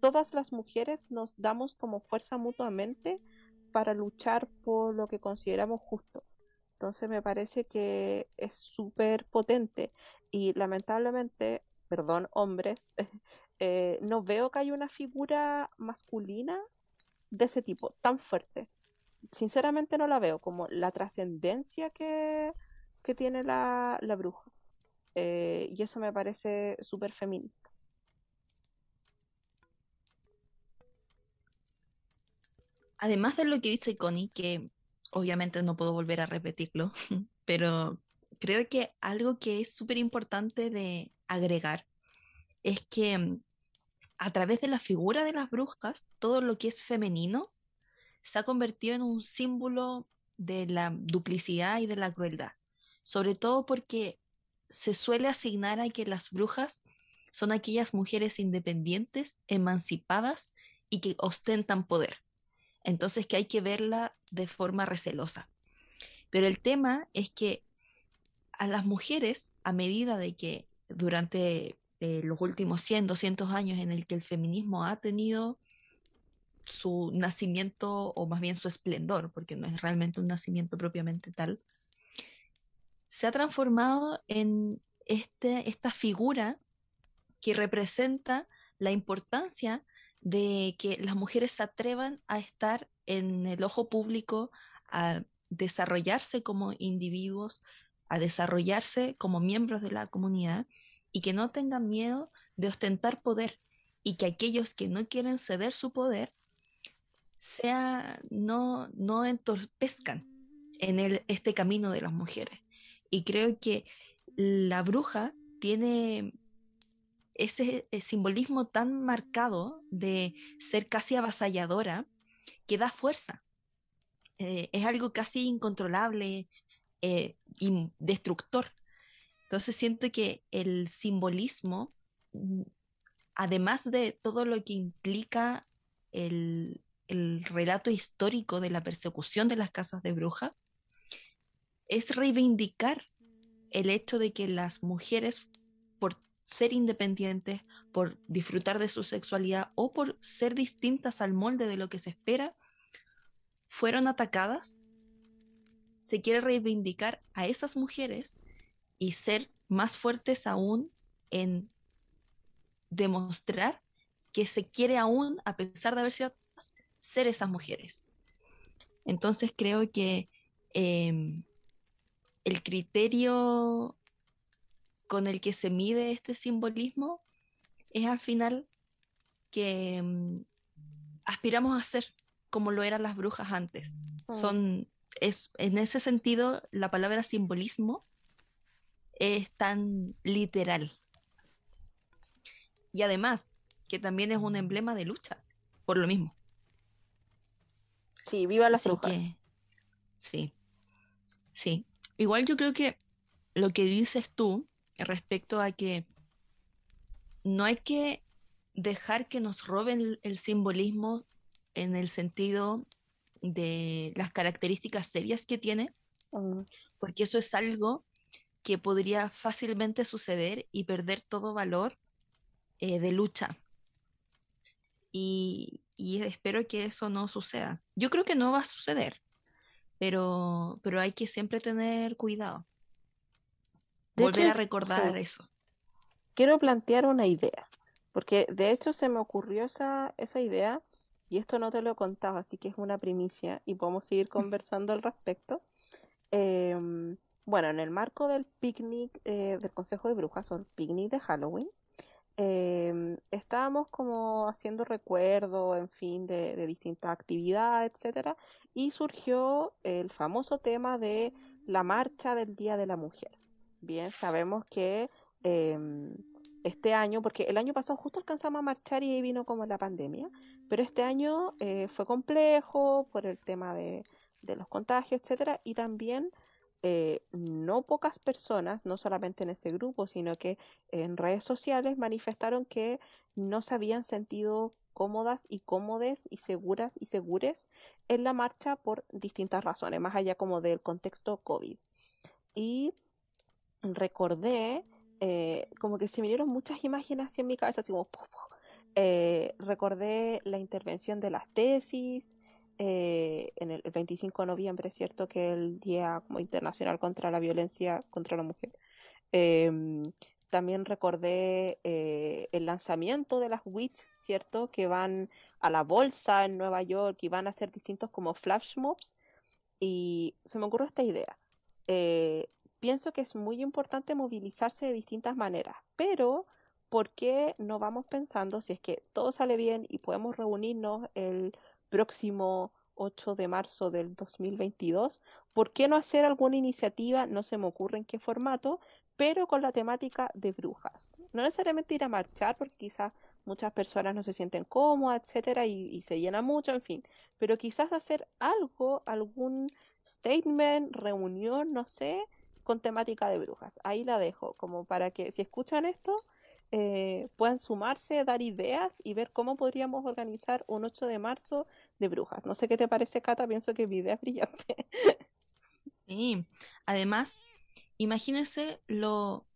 todas las mujeres nos damos como fuerza mutuamente para luchar por lo que consideramos justo. Entonces me parece que es súper potente y lamentablemente, perdón, hombres, <laughs> eh, no veo que haya una figura masculina de ese tipo tan fuerte. Sinceramente no la veo como la trascendencia que, que, tiene la, la bruja. Eh, y eso me parece súper feminista. además de lo que dice Connie, que obviamente no puedo volver a repetirlo, <laughs> pero creo que algo que es súper importante de agregar es que mm, a través de la figura de las brujas, todo lo que es femenino se ha convertido en un símbolo de la duplicidad y de la crueldad, sobre todo porque se suele asignar a que las brujas son aquellas mujeres independientes, emancipadas y que ostentan poder. Entonces que hay que verla de forma recelosa. Pero el tema es que a las mujeres, a medida de que durante eh, los últimos 100, 200 años en el que el feminismo ha tenido su nacimiento o más bien su esplendor, porque no es realmente un nacimiento propiamente tal, se ha transformado en este, esta figura que representa la importancia de que las mujeres se atrevan a estar en el ojo público, a desarrollarse como individuos, a desarrollarse como miembros de la comunidad y que no tengan miedo de ostentar poder y que aquellos que no quieren ceder su poder sea no no entorpezcan en el, este camino de las mujeres. Y creo que la bruja tiene ese, simbolismo tan marcado de ser casi avasalladora que da fuerza. Eh, es algo casi incontrolable eh, destructor. Entonces siento que el simbolismo, mm, además de todo lo que implica el, el relato histórico de la persecución de las casas de brujas, es reivindicar el hecho de que las mujeres ser independientes, por disfrutar de su sexualidad o por ser distintas al molde de lo que se espera, fueron atacadas, se quiere reivindicar a esas mujeres y ser más fuertes aún en demostrar que se quiere aún, a pesar de haber sido ser esas mujeres. Entonces creo que eh, el criterio con el que se mide este simbolismo es al final que mm, aspiramos a ser como lo eran las brujas antes. Mm. Son, es, en ese sentido, la palabra simbolismo es tan literal. Y además, que también es un emblema de lucha, por lo mismo. Sí, viva las brujas. sí, sí. Igual yo creo que lo que dices tú respecto a que no hay que dejar que nos roben el, simbolismo en el sentido de las características serias que tiene, porque eso es algo que podría fácilmente suceder y perder todo valor eh, de lucha. y, espero que eso no suceda. Yo creo que no va a suceder, pero, pero hay que siempre tener cuidado. Volver a recordar eso. Quiero plantear una idea, porque de hecho se me ocurrió esa, esa idea y esto no te lo he contado, así que es una primicia y podemos seguir <laughs> conversando al respecto. Em, bueno, en el marco del picnic eh, del Consejo de Brujas o el picnic de Halloween, em, estábamos como haciendo recuerdo, en fin, de, de distintas actividades, etcétera, y surgió el famoso tema de la marcha del Día de la Mujer. Bien, sabemos que em, este año, porque el año pasado justo alcanzamos a marchar y ahí vino como la pandemia, pero este año eh, fue complejo por el tema de, los contagios, etcétera, y también eh, no pocas personas, no solamente en ese grupo, sino que en redes sociales manifestaron que no se habían sentido cómodas y cómodes y seguras y segures en la marcha por distintas razones, más allá como del contexto COVID. Y recordé eh, como que se vinieron muchas imágenes así en mi cabeza, así como, eh, recordé la intervención de las tesis eh, en el, 25 de noviembre, es cierto que el Día como Internacional contra la Violencia contra la Mujer. Em, también recordé el lanzamiento de las WITS, ¿cierto? Que van a la bolsa en Nueva York y van a hacer distintos como flash mobs. Y se me ocurrió esta idea pienso que es muy importante movilizarse de distintas maneras, pero ¿por qué no vamos pensando si es que todo sale bien y podemos reunirnos el próximo 8 de marzo del 2022? ¿Por qué no hacer alguna iniciativa? No se me ocurre en qué formato, pero con la temática de brujas. No necesariamente ir a marchar, porque quizás muchas personas no se sienten cómodas, etcétera, y, y, se llena mucho, en fin. Pero quizás hacer algo, algún statement, reunión, no sé, con temática de brujas. Ahí la dejo, como para que si escuchan esto, eh, puedan sumarse, dar ideas y ver cómo podríamos organizar un 8 de marzo de brujas. No sé qué te parece, Cata, pienso que mi idea es brillante. <laughs> Sí, además, imagínense lo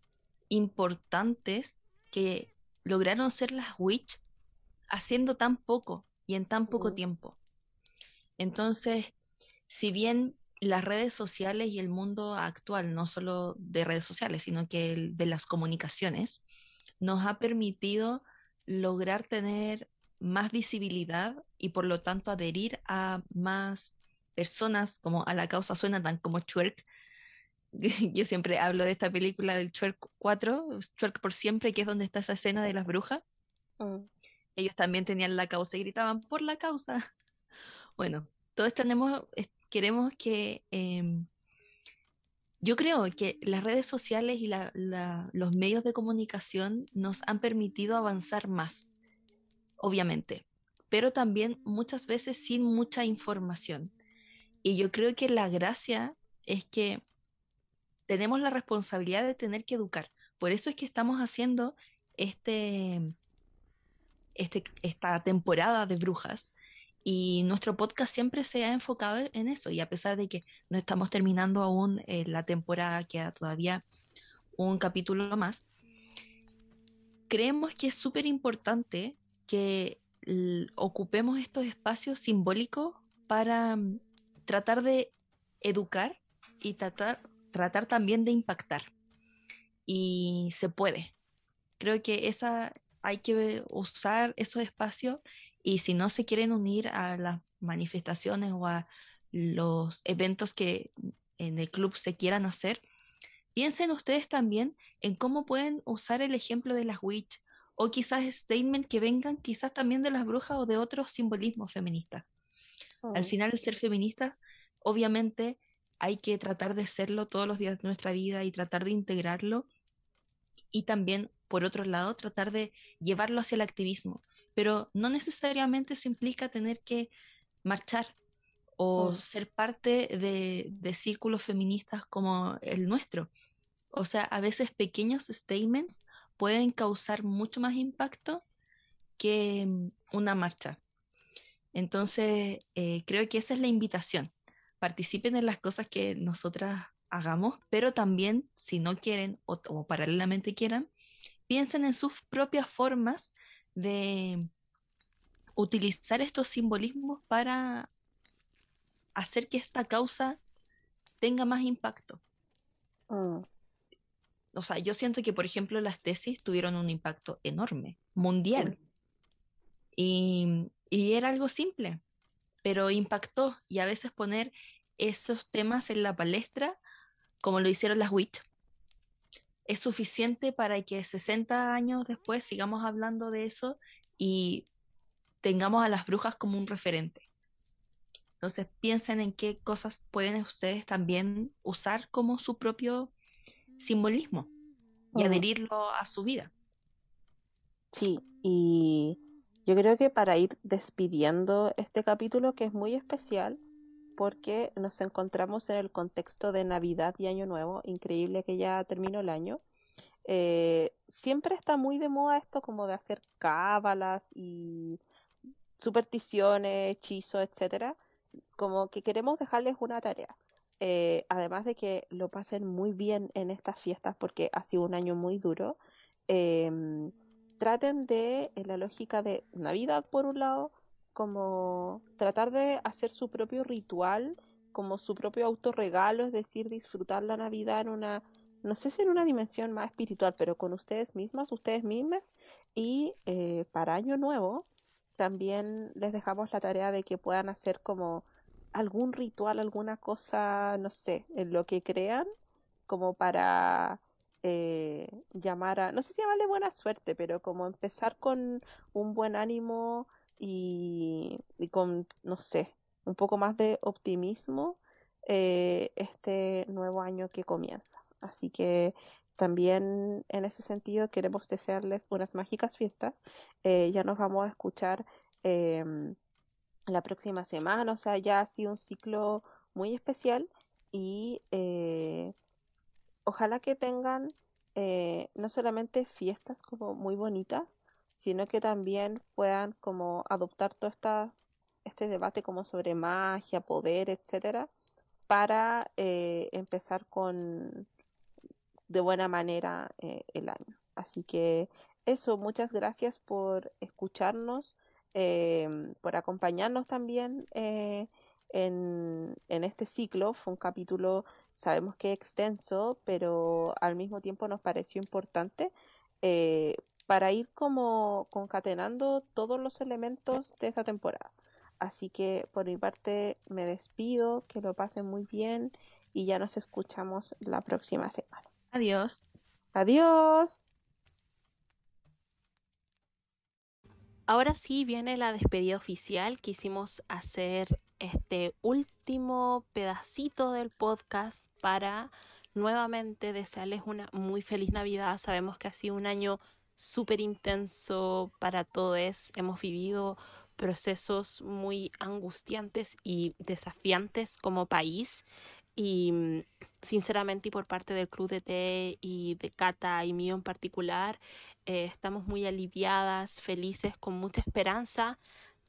importantes que lograron ser las Witch haciendo tan poco y en tan poco tiempo. Entonces, si bien las redes sociales y el mundo actual, no solo de redes sociales, sino que el de las comunicaciones, nos ha permitido lograr tener más visibilidad y por lo tanto adherir a más personas como a la causa suena tan como Twerk. <laughs> Yo siempre hablo de esta película del Twerk 4, Twerk por siempre, que es donde está esa escena de las brujas. Mm. Ellos también tenían la causa y gritaban por la causa. <laughs> Bueno, todos tenemos queremos que... Em, yo creo que las redes sociales y los medios de comunicación nos han permitido avanzar más, obviamente, pero también muchas veces sin mucha información. Y yo creo que la gracia es que tenemos la responsabilidad de tener que educar. Por eso es que estamos haciendo este, este, esta temporada de brujas, y nuestro podcast siempre se ha enfocado en eso. Y a pesar de que no estamos terminando aún eh, la temporada, queda todavía un capítulo más, creemos que es súper importante que ocupemos estos espacios simbólicos para mm, tratar de educar y tratar, tratar también de impactar. Y se puede. Creo que esa, hay que usar esos espacios y si no se quieren unir a las manifestaciones o a los eventos que en el club se quieran hacer, piensen ustedes también en cómo pueden usar el ejemplo de las witch o quizás statement que vengan quizás también de las brujas o de otros simbolismos feministas. Al oh. final el ser feminista, obviamente hay que tratar de serlo todos los días de nuestra vida y tratar de integrarlo y también, por otro lado, tratar de llevarlo hacia el activismo pero no necesariamente eso implica tener que marchar o ser parte de, círculos feministas como el nuestro. O sea, a veces pequeños statements pueden causar mucho más impacto que mm, una marcha. Entonces, eh, creo que esa es la invitación. Participen en las cosas que nosotras hagamos, pero también, si no quieren o, o paralelamente quieran, piensen en sus propias formas de utilizar estos simbolismos para hacer que esta causa tenga más impacto. Mm, O sea, yo siento que, por ejemplo, las tesis tuvieron un impacto enorme, mundial. Y, y era algo simple, pero impactó. Y a veces poner esos temas en la palestra, como lo hicieron las WIT, es suficiente para que 60 años después sigamos hablando de eso y tengamos a las brujas como un referente. Entonces piensen en qué cosas pueden ustedes también usar como su propio simbolismo y Mm. adherirlo a su vida. Sí, y yo creo que para ir despidiendo este capítulo que es muy especial porque nos encontramos en el contexto de Navidad y Año Nuevo, increíble que ya terminó el año. Eh, siempre está muy de moda esto como de hacer cábalas y supersticiones, hechizos, etcétera. Como que queremos dejarles una tarea. Eh, además de que lo pasen muy bien en estas fiestas porque ha sido un año muy duro. em, traten de, en la lógica de Navidad por un lado, como tratar de hacer su propio ritual, como su propio autorregalo, es decir, disfrutar la Navidad en una, no sé si en una dimensión más espiritual, pero con ustedes mismas, ustedes mismas, y eh, para Año Nuevo también les dejamos la tarea de que puedan hacer como algún ritual, alguna cosa, no sé, en lo que crean, como para eh, llamar a, no sé si llamarle buena suerte, pero como empezar con un buen ánimo y, con, no sé, un poco más de optimismo eh, este nuevo año que comienza. Así que también en ese sentido queremos desearles unas mágicas fiestas. Eh, ya nos vamos a escuchar em, la próxima semana, o sea, ya ha sido un ciclo muy especial y eh, ojalá que tengan no solamente fiestas como muy bonitas, sino que también puedan como adoptar todo esta, este debate como sobre magia, poder, etcétera, para eh, empezar con de buena manera eh, el año. Así que eso, muchas gracias por escucharnos, em, por acompañarnos también eh, en, en este ciclo. Fue un capítulo, sabemos que extenso, pero al mismo tiempo nos pareció importante eh, para ir como concatenando todos los elementos de esta temporada. Así que por mi parte me despido, que lo pasen muy bien y ya nos escuchamos la próxima semana. Adiós. Adiós. Ahora sí viene la despedida oficial. Quisimos hacer este último pedacito del podcast para nuevamente desearles una muy feliz Navidad. Sabemos que ha sido un año súper intenso para todos. Hemos vivido procesos muy angustiantes y desafiantes como país. Y mm, sinceramente, y por parte del Club de Té y de Cata y mío en particular, eh, estamos muy aliviadas, felices, con mucha esperanza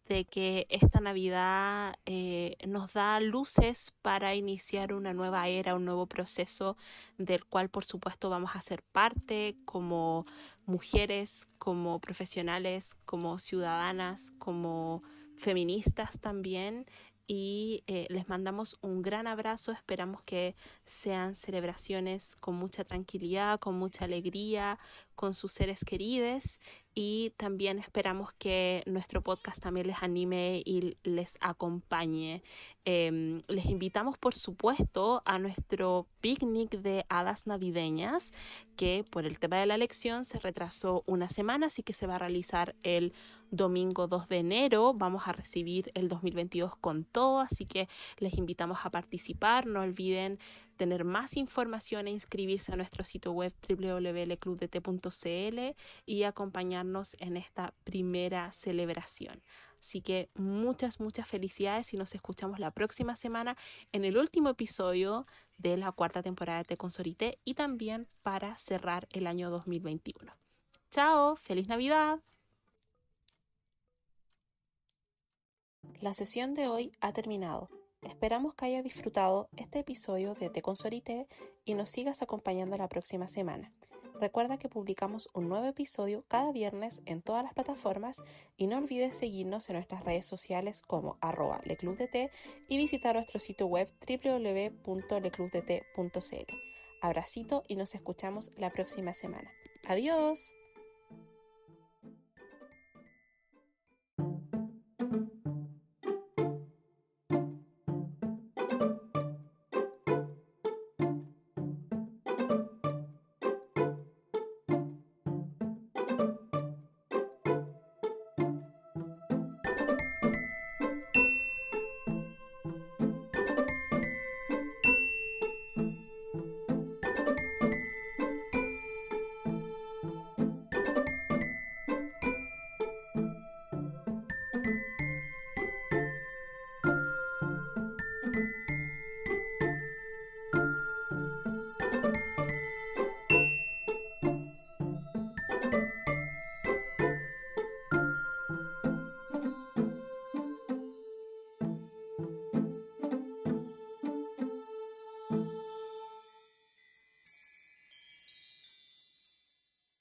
de que esta Navidad eh, nos da luces para iniciar una nueva era, un nuevo proceso del cual por supuesto vamos a ser parte como mujeres, como profesionales, como ciudadanas, como feministas también. Y eh, les mandamos un gran abrazo, esperamos que sean celebraciones con mucha tranquilidad, con mucha alegría, con sus seres queridos y también esperamos que nuestro podcast también les anime y les acompañe. Eh, les invitamos, por supuesto, a nuestro picnic de hadas navideñas, que por el tema de la elección se retrasó una semana, así que se va a realizar el domingo 2 de enero. Vamos a recibir el 2022 con todo, así que les invitamos a participar. No olviden tener más información e inscribirse a nuestro sitio web www.clubdt.cl y acompañarnos en esta primera celebración. Así que muchas, muchas felicidades y nos escuchamos la próxima semana en el último episodio de la cuarta temporada de Te Consorité y también para cerrar el año 2021. Chao, feliz Navidad. La sesión de hoy ha terminado. Esperamos que haya disfrutado este episodio de Te Consorité y nos sigas acompañando la próxima semana. Recuerda que publicamos un nuevo episodio cada viernes en todas las plataformas y no olvides seguirnos en nuestras redes sociales como arroba leclubdt y visitar nuestro sitio web www.leclubdt.cl. Abracito y nos escuchamos la próxima semana. Adiós.